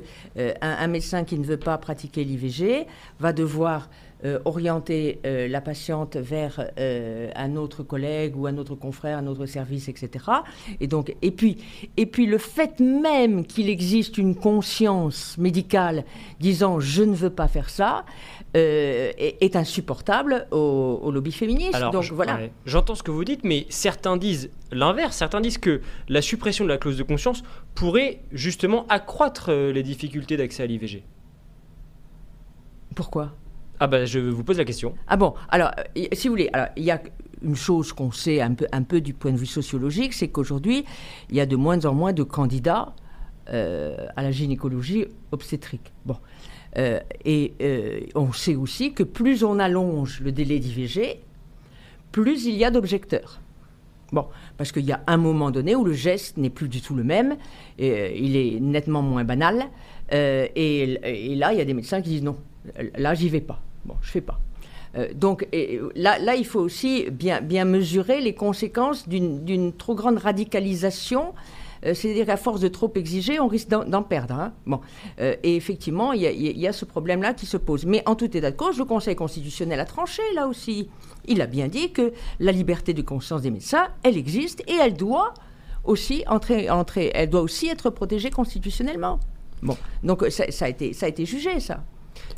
un médecin qui ne veut pas pratiquer l'IVG va devoir euh, orienter euh, la patiente vers euh, un autre collègue ou un autre confrère, un autre service, etc. Et donc, et puis, et puis le fait même qu'il existe une conscience médicale disant je ne veux pas faire ça est, insupportable au, lobby féministe. Alors, donc voilà. J'entends ce que vous dites, mais certains disent l'inverse. Certains disent que la suppression de la clause de conscience pourrait justement accroître les difficultés d'accès à l'IVG. Pourquoi? Ah ben, je vous pose la question. Ah bon, alors, euh, si vous voulez, il y a une chose qu'on sait un peu, un peu du point de vue sociologique, c'est qu'aujourd'hui, il y a de moins en moins de candidats euh, à la gynécologie obstétrique. Bon. Euh, et on sait aussi que plus on allonge le délai d'IVG, plus il y a d'objecteurs. Bon, parce qu'il y a un moment donné où le geste n'est plus du tout le même, euh, il est nettement moins banal, euh, et, là, il y a des médecins qui disent non, là, j'y vais pas. Bon, je fais pas. Euh, donc là, il faut aussi bien mesurer les conséquences d'une trop grande radicalisation euh, c'est-à-dire qu'à force de trop exiger, on risque d'en perdre. Hein. Euh, et effectivement, il y, a ce problème-là qui se pose. Mais en tout état de cause, le Conseil constitutionnel a tranché là aussi. Il a bien dit que la liberté de conscience des médecins, elle existe et elle doit aussi entrer, entrer elle doit aussi être protégée constitutionnellement. Bon, donc ça, a été, ça a été jugé, ça.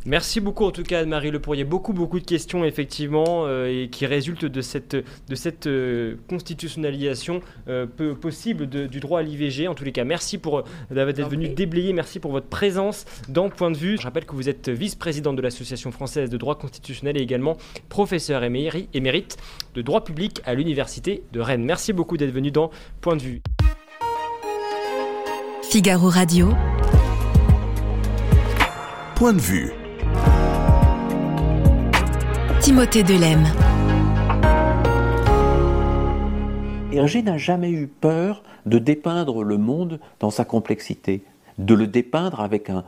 Merci beaucoup en tout cas Anne-Marie Le Pourrier. Beaucoup beaucoup de questions effectivement euh, et qui résultent de cette, de cette euh, constitutionnalisation euh, peu, possible du droit à l'IVG. En tous les cas, merci pour d'être venu déblayer, merci pour votre présence dans Point de vue. Je rappelle que vous êtes vice-présidente de l'Association française de droit constitutionnel et également professeur émérite de droit public à l'Université de Rennes. Merci beaucoup d'être venu dans Point de vue. Figaro Radio. Point de vue. Timothée Delem. Hergé n'a jamais eu peur de dépeindre le monde dans sa complexité, de le dépeindre avec un,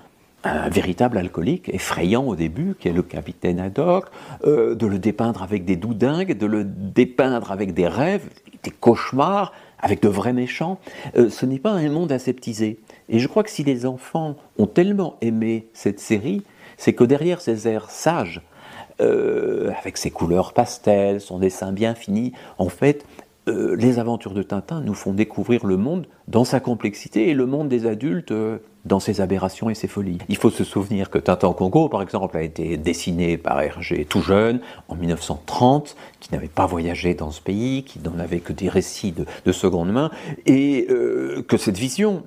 véritable alcoolique, effrayant au début, qui est le capitaine Haddock, euh, de le dépeindre avec des doudingues, de le dépeindre avec des rêves, des cauchemars, avec de vrais méchants. Euh, ce n'est pas un monde aseptisé. Et je crois que si les enfants ont tellement aimé cette série, c'est que derrière ces airs sages, euh, avec ses couleurs pastel, son dessin bien fini. En fait, euh, les aventures de Tintin nous font découvrir le monde dans sa complexité et le monde des adultes euh, dans ses aberrations et ses folies. Il faut se souvenir que Tintin Congo, par exemple, a été dessiné par Hergé tout jeune, en 1930, qui n'avait pas voyagé dans ce pays, qui n'en avait que des récits de, seconde main, et que cette vision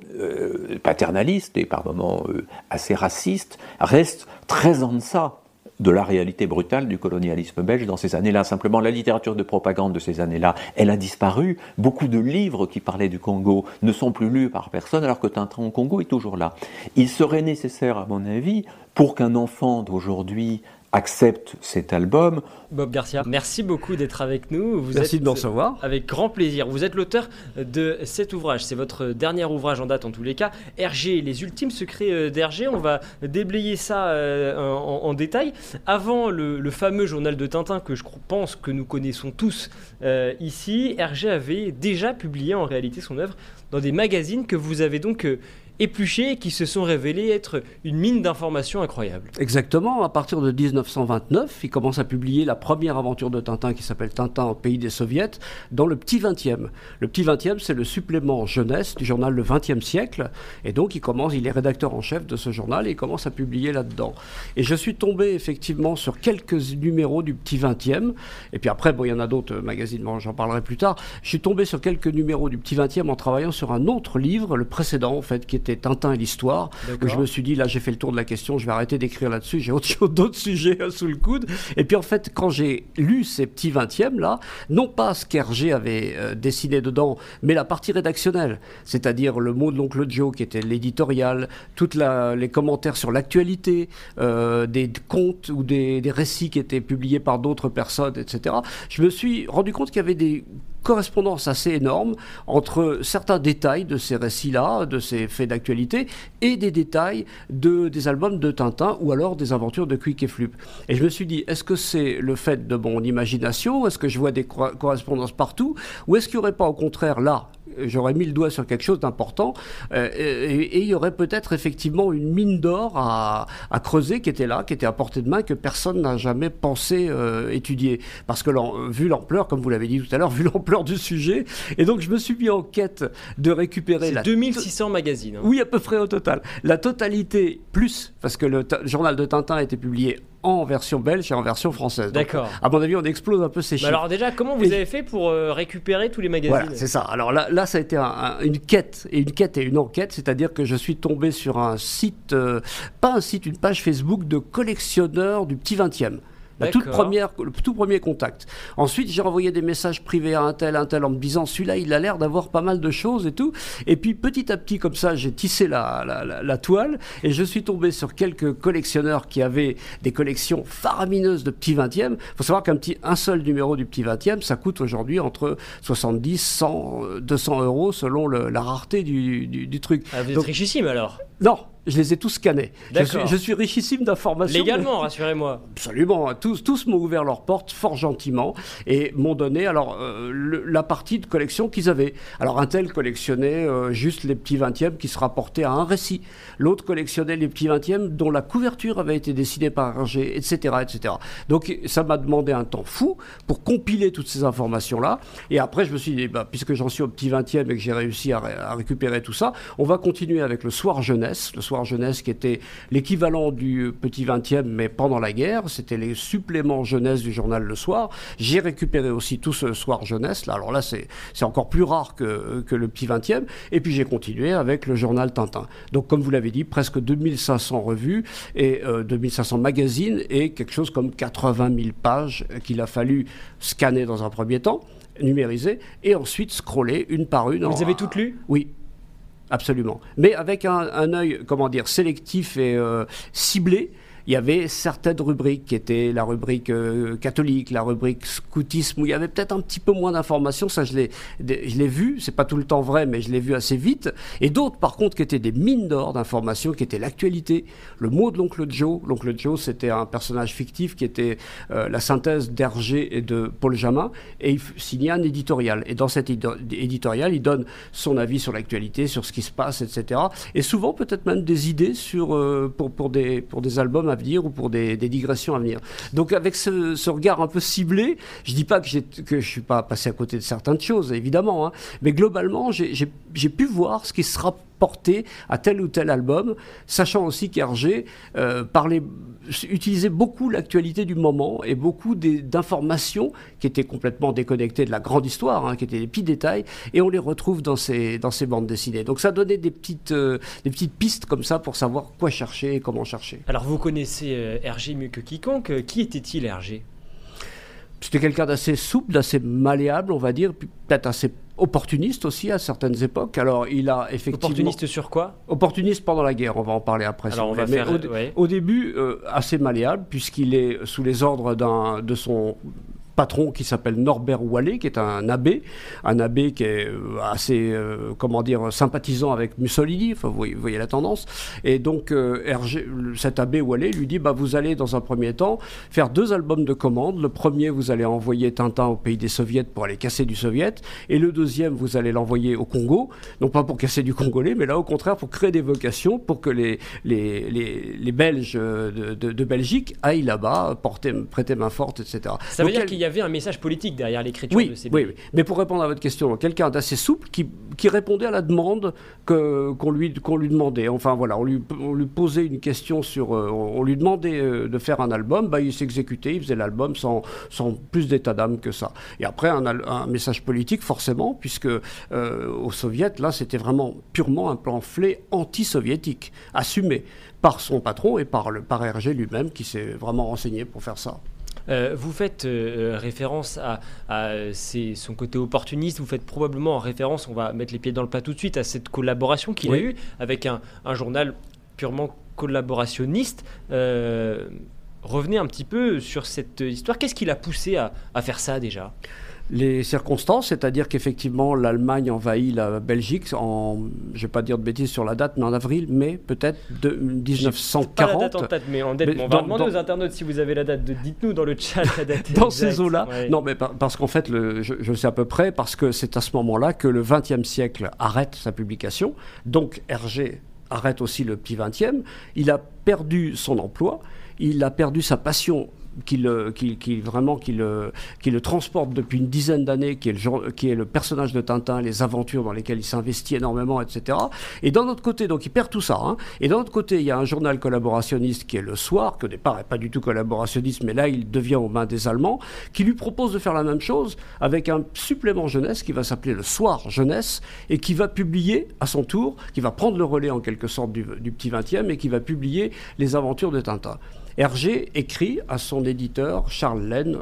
paternaliste et par moments assez raciste reste très en deçà de la réalité brutale du colonialisme belge dans ces années-là. Simplement, la littérature de propagande de ces années-là, elle a disparu. Beaucoup de livres qui parlaient du Congo ne sont plus lus par personne, alors que Tintin au Congo est toujours là. Il serait nécessaire, à mon avis, pour qu'un enfant d'aujourd'hui accepte cet album. Bob Garcia, merci beaucoup d'être avec nous. Vous merci de nous recevoir. Avec grand plaisir. Vous êtes l'auteur de cet ouvrage. C'est votre dernier ouvrage en date en tous les cas. Hergé, les ultimes secrets euh, d'Hergé. On va déblayer ça euh, en, détail. Avant le, fameux journal de Tintin que je pense que nous connaissons tous euh, ici, Hergé avait déjà publié en réalité son œuvre dans des magazines que vous avez donc épluchés qui se sont révélés être une mine d'informations incroyable. Exactement. À partir de 1929, il commence à publier la première aventure de Tintin qui s'appelle Tintin au pays des soviets dans le Petit 20e. Le Petit 20e, c'est le supplément jeunesse du journal Le 20e siècle. Et donc, il commence, il est rédacteur en chef de ce journal et il commence à publier là-dedans. Et je suis tombé effectivement sur quelques numéros du Petit 20e. Et puis après, bon, il y en a d'autres euh, magazines, j'en parlerai plus tard. Je suis tombé sur quelques numéros du Petit 20e en travaillant sur un autre livre, le précédent en fait, qui était Tintin et l'histoire. je me suis dit, là, j'ai fait le tour de la question, je vais arrêter d'écrire là-dessus, j'ai d'autres sujets sous le coude. Et puis, en fait, quand j'ai lu ces petits 20e, là, non pas ce qu'Hergé avait euh, dessiné dedans, mais la partie rédactionnelle, c'est-à-dire le mot de l'oncle Joe, qui était l'éditorial, tous les commentaires sur l'actualité, euh, des contes ou des, des récits qui étaient publiés par d'autres personnes, etc. Je me suis rendu compte qu'il y avait des correspondance assez énorme entre certains détails de ces récits-là, de ces faits d'actualité, et des détails de, des albums de Tintin ou alors des aventures de Quick et Flup. Et je me suis dit, est-ce que c'est le fait de mon imagination? Est-ce que je vois des correspondances partout? Ou est-ce qu'il n'y aurait pas au contraire là j'aurais mis le doigt sur quelque chose d'important euh, et, il y aurait peut-être effectivement une mine d'or à, creuser qui était là, qui était à portée de main, que personne n'a jamais pensé euh, étudier. Parce que vu l'ampleur, comme vous l'avez dit tout à l'heure, vu l'ampleur du sujet, et donc je me suis mis en quête de récupérer la... 2600 magazines. Hein. Oui, à peu près au total. La totalité, plus, parce que le journal de Tintin a été publié en version belge et en version française. D'accord. À mon avis, on explose un peu ces chiffres. alors déjà, comment vous avez fait pour euh, récupérer tous les magazines Voilà, c'est ça. Alors là, là, ça a été une quête et une quête et une enquête, c'est-à-dire que je suis tombé sur un site, euh, pas un site, une page Facebook de collectionneurs du petit 20e. La toute première, le tout premier contact. Ensuite, j'ai envoyé des messages privés à un tel, un tel, en me disant celui-là, il a l'air d'avoir pas mal de choses et tout. Et puis petit à petit, comme ça, j'ai tissé la, la, toile et je suis tombé sur quelques collectionneurs qui avaient des collections faramineuses de petits 20e. Il faut savoir qu'un petit, un seul numéro du petit 20e, ça coûte aujourd'hui entre 70, 100, 200 euros selon la rareté du, du, truc. Ah, vous êtes richissime alors? Non, je les ai tous scannés. Je suis, richissime d'informations. Légalement, rassurez-moi. Absolument. Tous, tous m'ont ouvert leurs portes fort gentiment et m'ont donné alors euh, la partie de collection qu'ils avaient. Alors un tel collectionnait euh, juste les petits 20e qui se rapportaient à un récit. L'autre collectionnait les petits 20e dont la couverture avait été décidée par Hergé, etc., etc. Donc ça m'a demandé un temps fou pour compiler toutes ces informations-là. Et après, je me suis dit, bah, puisque j'en suis au petit 20e et que j'ai réussi à, à récupérer tout ça, on va continuer avec le soir jeunesse. Le soir jeunesse qui était l'équivalent du petit 20e, mais pendant la guerre. C'était les suppléments jeunesse du journal Le Soir. J'ai récupéré aussi tout ce soir jeunesse. Là. Alors là, c'est encore plus rare que, que le petit 20e. Et puis j'ai continué avec le journal Tintin. Donc, comme vous l'avez dit, presque 2500 revues et 2500 euh, magazines et quelque chose comme 80 000 pages qu'il a fallu scanner dans un premier temps numériser et ensuite scroller une par une. Vous avez toutes lues? Oui, Absolument. Mais avec un, un œil, comment dire, sélectif et euh, ciblé il y avait certaines rubriques qui étaient la rubrique euh, catholique, la rubrique scoutisme, où il y avait peut-être un petit peu moins d'informations. Ça, je l'ai, je l'ai vu. C'est pas tout le temps vrai, mais je l'ai vu assez vite. Et d'autres, par contre, qui étaient des mines d'or d'informations, qui étaient l'actualité, le mot de l'oncle Joe. L'oncle Joe, c'était un personnage fictif qui était euh, la synthèse d'Hergé et de Paul Jamin, et il signait un éditorial. Et dans cet éditorial, il donne son avis sur l'actualité, sur ce qui se passe, etc. Et souvent, peut-être même des idées sur, euh, pour, pour, des, pour des albums venir ou pour des, digressions à venir. Donc avec ce, regard un peu ciblé, je dis pas que, que je suis pas passé à côté de certaines choses, évidemment, hein, mais globalement, j'ai pu voir ce qui sera porté à tel ou tel album, sachant aussi qu'Hergé euh, parlait, utilisait beaucoup l'actualité du moment et beaucoup d'informations qui étaient complètement déconnectées de la grande histoire, hein, qui étaient des petits détails, et on les retrouve dans ces, dans ces bandes dessinées. Donc ça donnait des petites, euh, des petites pistes comme ça pour savoir quoi chercher et comment chercher. Alors vous connaissez euh, Hergé mieux que quiconque. Qui était-il Hergé? C'était quelqu'un d'assez souple, d'assez malléable, on va dire, peut-être assez opportuniste aussi à certaines époques. Alors, il a effectivement. Opportuniste sur quoi? Opportuniste pendant la guerre, on va en parler après. Alors, on va faire... au, début, euh, assez malléable, puisqu'il est sous les ordres de son patron qui s'appelle Norbert Wallet, qui est un abbé, un abbé qui est euh, assez, euh, comment dire, sympathisant avec Mussolini, enfin, vous, voyez, la tendance. Et donc, euh, cet abbé Wallet lui dit, bah, vous allez dans un premier temps faire deux albums de commande. Le premier, vous allez envoyer Tintin au pays des soviets pour aller casser du soviet. Et le deuxième, vous allez l'envoyer au Congo, non pas pour casser du congolais, mais là, au contraire, pour créer des vocations, pour que les, les, les, Belges de, de, Belgique aillent là-bas, prêter main forte, etc. Ça veut dire qu'il y a avait un message politique derrière l'écriture de ces Oui, oui, mais pour répondre à votre question, quelqu'un d'assez souple qui, qui, répondait à la demande qu'on lui, qu'on lui demandait. Enfin voilà, on lui, on lui posait une question sur. Euh, on lui demandait euh, de faire un album, bah, il s'exécutait, il faisait l'album sans, sans plus d'état d'âme que ça. Et après, un, un, message politique, forcément, puisque euh, aux soviets, là, c'était vraiment purement un pamphlet anti-soviétique, assumé par son patron et par, le, par Hergé lui-même, qui s'est vraiment renseigné pour faire ça. Euh, vous faites euh, euh, référence à, son côté opportuniste, vous faites probablement référence, on va mettre les pieds dans le plat tout de suite, à cette collaboration qu'il a eue avec un, journal purement collaborationniste. revenez un petit peu sur cette histoire. Qu'est-ce qui l'a poussé à faire ça déjà? Les circonstances, c'est-à-dire qu'effectivement l'Allemagne envahit la Belgique en, je vais pas dire de bêtises sur la date, mais en avril, mai peut-être de 1940. Pas la date en tête, mais en date, on va demander aux internautes si vous avez la date. Dites-nous dans le chat la date. dans ces eaux-là, non, mais parce qu'en fait, le, je, je, sais à peu près parce que c'est à ce moment-là que le XXe siècle arrête sa publication. Donc Hergé arrête aussi le petit XXe. Il a perdu son emploi. Il a perdu sa passion qui, le, qui, vraiment qui le, transporte depuis une dizaine d'années, qui, est le, personnage de Tintin, les aventures dans lesquelles il s'investit énormément, etc. Et d'un autre côté, donc il perd tout ça. Hein. et d'un autre côté, il y a un journal collaborationniste qui est Le Soir, qui au départ n'est pas du tout collaborationniste, mais là il devient aux mains des Allemands, qui lui propose de faire la même chose avec un supplément jeunesse qui va s'appeler Le Soir Jeunesse et qui va publier à son tour, qui va prendre le relais en quelque sorte du, du petit 20e et qui va publier les aventures de Tintin. Hergé écrit à son éditeur Charles Laine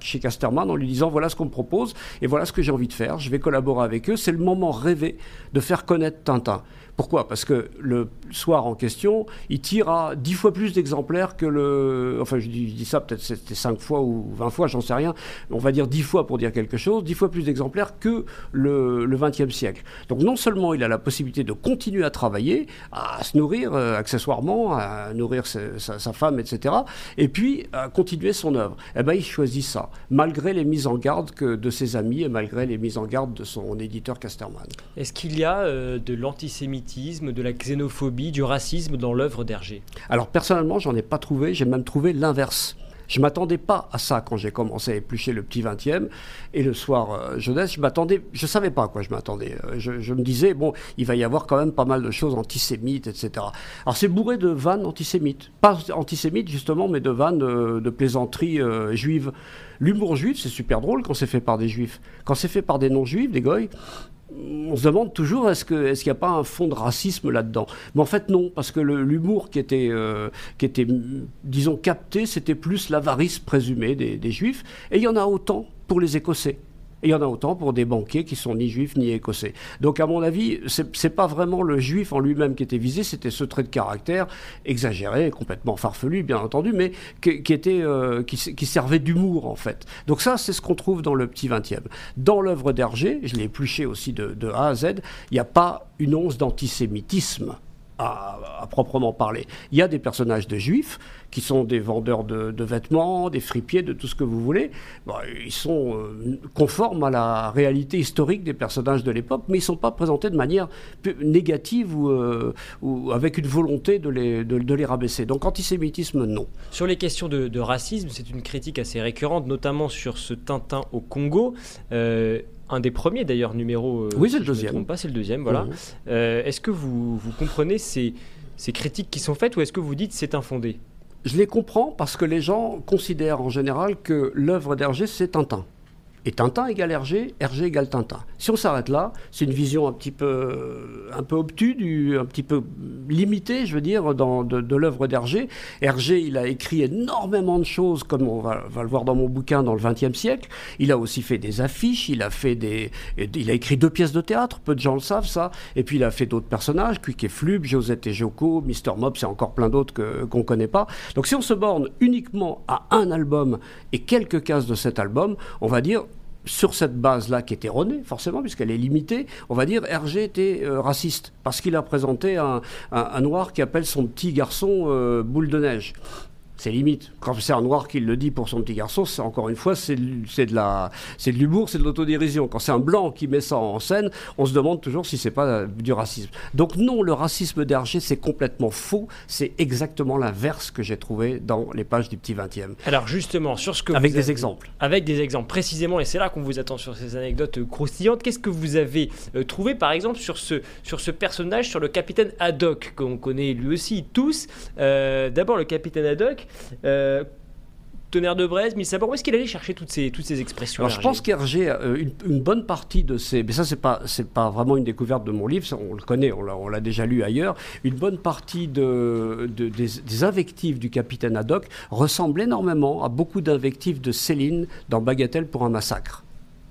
chez Casterman en lui disant voilà ce qu'on me propose et voilà ce que j'ai envie de faire. Je vais collaborer avec eux. C'est le moment rêvé de faire connaître Tintin. Pourquoi? Parce que le soir en question, il tire à 10 fois plus d'exemplaires que le. Enfin, je dis, ça, peut-être c'était 5 fois ou 20 fois, j'en sais rien. On va dire 10 fois pour dire quelque chose, 10 fois plus d'exemplaires que le, 20e siècle. Donc, non seulement il a la possibilité de continuer à travailler, à se nourrir euh, accessoirement, à nourrir sa, femme, etc., et puis à continuer son œuvre. Eh bien, il choisit ça, malgré les mises en garde de ses amis et malgré les mises en garde de son éditeur Casterman. Est-ce qu'il y a euh, de l'antisémitisme de la xénophobie, du racisme dans l'œuvre d'Hergé Alors personnellement, j'en ai pas trouvé, j'ai même trouvé l'inverse. Je m'attendais pas à ça quand j'ai commencé à éplucher le petit 20e et le soir euh, jeunesse. Je m'attendais, je savais pas à quoi je m'attendais. Euh, je, me disais bon, il va y avoir quand même pas mal de choses antisémites, etc. Alors c'est bourré de vannes antisémites, pas antisémites justement, mais de vannes euh, de plaisanteries juives. L'humour juif, c'est super drôle quand c'est fait par des juifs. Quand c'est fait par des non-juifs, des goy, on se demande toujours est-ce qu'il n'y a pas un fond de racisme là-dedans? Mais en fait non, parce que l'humour qui était, euh, qui était, disons, capté, c'était plus l'avarice présumée des, juifs. Et il y en a autant pour les Écossais. Et il y en a autant pour des banquiers qui sont ni juifs ni écossais. Donc à mon avis, c'est pas vraiment le juif en lui-même qui était visé, c'était ce trait de caractère exagéré, complètement farfelu bien entendu, mais qui, était, euh, qui, servait d'humour en fait. Donc ça, c'est ce qu'on trouve dans le petit 20e. Dans l'œuvre d'Hergé, je l'ai épluché aussi de, de A à Z, il n'y a pas une once d'antisémitisme à, proprement parler. Il y a des personnages de juifs qui sont des vendeurs de, vêtements, des fripiers, de tout ce que vous voulez. ils sont euh, conformes à la réalité historique des personnages de l'époque, mais ils ne sont pas présentés de manière négative ou, euh, ou avec une volonté de les, de, les, rabaisser. Donc antisémitisme, non. Sur les questions de, racisme, c'est une critique assez récurrente, notamment sur ce Tintin au Congo. Euh, un des premiers d'ailleurs numéros. Euh, oui, c'est le deuxième. pas, c'est le deuxième, voilà. Euh, est-ce que vous, vous comprenez ces, ces, critiques qui sont faites ou est-ce que vous dites c'est infondé? Je les comprends parce que les gens considèrent en général que l'œuvre d'Hergé c'est Tintin. Et Tintin égale Hergé, Hergé égale Tintin. Si on s'arrête là, c'est une vision un petit peu, un peu obtuse, un petit peu limitée, je veux dire, dans, de, l'œuvre d'Hergé. Hergé, il a écrit énormément de choses, comme on va, le voir dans mon bouquin, dans le XXe siècle. Il a aussi fait des affiches, il a, fait des, il a écrit deux pièces de théâtre, peu de gens le savent ça. Et puis il a fait d'autres personnages, Quick et Flub, Josette et Joko, Mister Mops et encore plein d'autres qu'on ne connaît pas. Donc si on se borne uniquement à un album et quelques cases de cet album, on va dire sur cette base-là, qui est erronée, forcément, puisqu'elle est limitée, on va dire Hergé était euh, raciste, parce qu'il a présenté un, noir qui appelle son petit garçon euh, boule de neige c'est limite. Quand c'est un noir qui le dit pour son petit garçon, c'est encore une fois, c'est de l'humour, c'est de l'autodérision. Quand c'est un blanc qui met ça en scène, on se demande toujours si c'est pas du racisme. Donc non, le racisme d'Hergé, c'est complètement faux. C'est exactement l'inverse que j'ai trouvé dans les pages du petit 20e. Alors justement, sur ce que avec des exemples, avec des exemples précisément, et c'est là qu'on vous attend sur ces anecdotes croustillantes. Qu'est-ce que vous avez euh, trouvé, par exemple, sur ce sur ce personnage, sur le capitaine Haddock qu'on connaît lui aussi tous? Euh, d'abord le capitaine Haddock. Euh, Tonnerre de Braise, mais où est-ce qu'il allait chercher toutes ces, toutes ces expressions Alors, Je pense qu'Hergé, euh, une, bonne partie de ces. Mais ça, c'est pas, pas vraiment une découverte de mon livre, on le connaît, on l'a déjà lu ailleurs. Une bonne partie de, des, des, invectives du capitaine Haddock ressemble énormément à beaucoup d'invectives de Céline dans Bagatelle pour un massacre.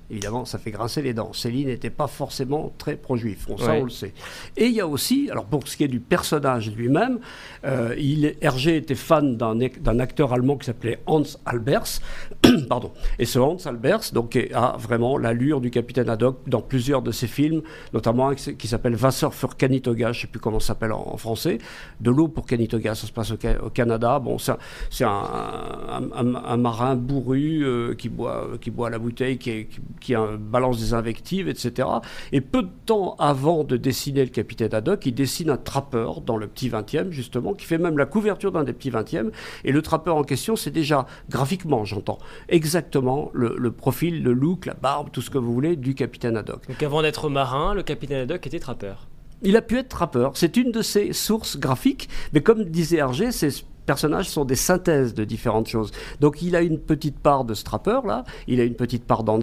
Évidemment, ça fait grincer les dents. Céline n'était pas forcément très pro-juif, on, ça on le sait. Et il y a aussi, alors pour ce qui est du personnage lui-même, euh, Hergé était fan d'un acteur allemand qui s'appelait Hans Albers, pardon. Et ce Hans Albers donc, a vraiment l'allure du capitaine Haddock dans plusieurs de ses films, notamment un qui s'appelle Wasser für Canitoga, je ne sais plus comment ça s'appelle en, français, de l'eau pour Canitoga, ça se passe au, Canada. Bon, c'est un, un, marin bourru euh, qui, boit, qui boit la bouteille, qui, est, qui balance des invectives, etc. Et peu de temps avant de dessiner le capitaine Haddock, il dessine un trappeur dans le petit 20e, justement, qui fait même la couverture d'un des petits 20e. Et le trappeur en question, c'est déjà, graphiquement, j'entends, exactement le, profil, le look, la barbe, tout ce que vous voulez, du capitaine Haddock. Donc avant d'être marin, le capitaine Haddock était trappeur il a pu être trappeur. C'est une de ses sources graphiques, mais comme disait Hergé, c'est personnages sont des synthèses de différentes choses. Donc il a une petite part de Strapper, là, il a une petite part d'Hans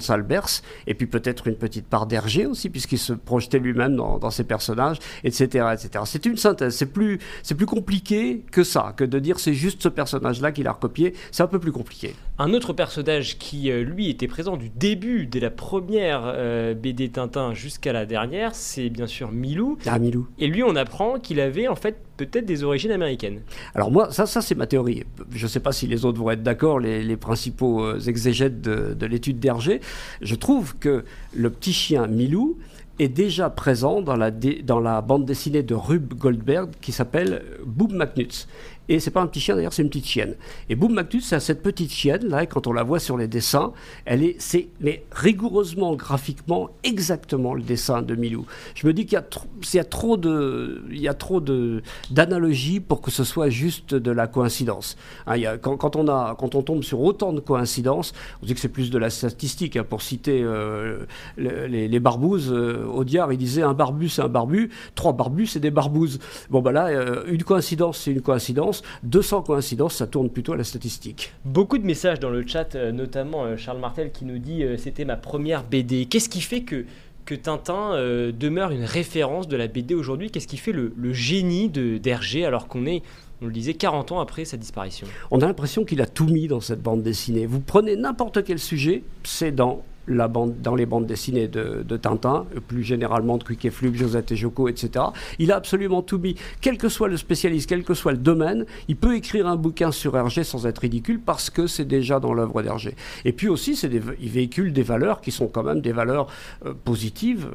et puis peut-être une petite part d'Hergé aussi, puisqu'il se projetait lui-même dans, ses personnages, etc. etc. C'est une synthèse, c'est plus, c'est plus compliqué que ça, que de dire c'est juste ce personnage-là qu'il a recopié, c'est un peu plus compliqué. Un autre personnage qui, euh, lui, était présent du début, dès la première euh, BD Tintin jusqu'à la dernière, c'est bien sûr Milou. Ah, Milou. Et lui, on apprend qu'il avait en fait peut-être des origines américaines. Alors moi, ça, ça c'est ma théorie. Je ne sais pas si les autres vont être d'accord, les, principaux euh, exégètes de, de l'étude d'Hergé. Je trouve que le petit chien Milou est déjà présent dans la, dans la bande dessinée de Rube Goldberg qui s'appelle Boom McNuts. Et c'est pas un petit chien d'ailleurs, c'est une petite chienne. Et Boom McNuts, c'est cette petite chienne là, quand on la voit sur les dessins, elle est, c'est mais rigoureusement graphiquement exactement le dessin de Milou. Je me dis qu'il y a, trop, il y a trop de, il y a trop de d'analogies pour que ce soit juste de la coïncidence. Hein, quand, on a, quand on tombe sur autant de coïncidences, on dit que c'est plus de la statistique. Hein, pour citer euh, les, les, barbouzes, euh, Audiard il disait un barbu c'est un barbu, trois barbus c'est des barbouzes. Bon bah là, euh, une coïncidence c'est une coïncidence 200 coïncidences, ça tourne plutôt à la statistique. Beaucoup de messages dans le chat, euh, notamment euh, Charles Martel qui nous dit euh, c'était ma première BD. Qu'est-ce qui fait que que Tintin demeure une référence de la BD aujourd'hui? Qu'est-ce qui fait le, génie d'Hergé alors qu'on est, on le disait, 40 ans après sa disparition? On a l'impression qu'il a tout mis dans cette bande dessinée. Vous prenez n'importe quel sujet, c'est dans la bande, dans les bandes dessinées de, de Tintin, plus généralement de Quick et Flug, Josette et Joko, etc. Il a absolument tout mis. Quel que soit le spécialiste, quel que soit le domaine, il peut écrire un bouquin sur Hergé sans être ridicule parce que c'est déjà dans l'œuvre d'Hergé. Et puis aussi, il véhicule des valeurs qui sont quand même des valeurs euh, positives,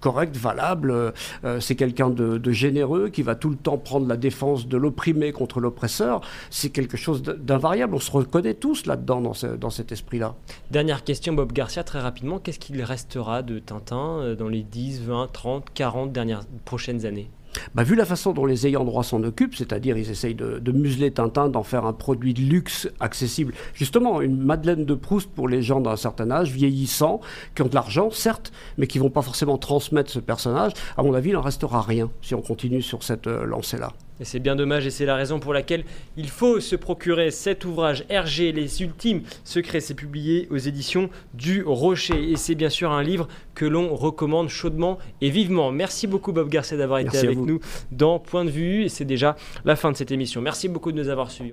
correctes, valables. Euh, c'est quelqu'un de, généreux qui va tout le temps prendre la défense de l'opprimé contre l'oppresseur. C'est quelque chose d'invariable. On se reconnaît tous là-dedans, dans cet esprit-là. Dernière question, Bob Garcia très rapidement, qu'est-ce qu'il restera de Tintin euh, dans les 10, 20, 30, 40 dernières prochaines années? Bah, vu la façon dont les ayants droit s'en occupent, c'est-à-dire ils essayent de, museler Tintin, d'en faire un produit de luxe accessible, justement une Madeleine de Proust pour les gens d'un certain âge, vieillissants, qui ont de l'argent, certes, mais qui vont pas forcément transmettre ce personnage, à mon avis, il n'en restera rien si on continue sur cette euh, lancée-là. Et c'est bien dommage et c'est la raison pour laquelle il faut se procurer cet ouvrage RG, les ultimes secrets. C'est publié aux éditions du Rocher et c'est bien sûr un livre que l'on recommande chaudement et vivement. Merci beaucoup Bob Garcia d'avoir été avec nous dans Point de vue et c'est déjà la fin de cette émission. Merci beaucoup de nous avoir suivis.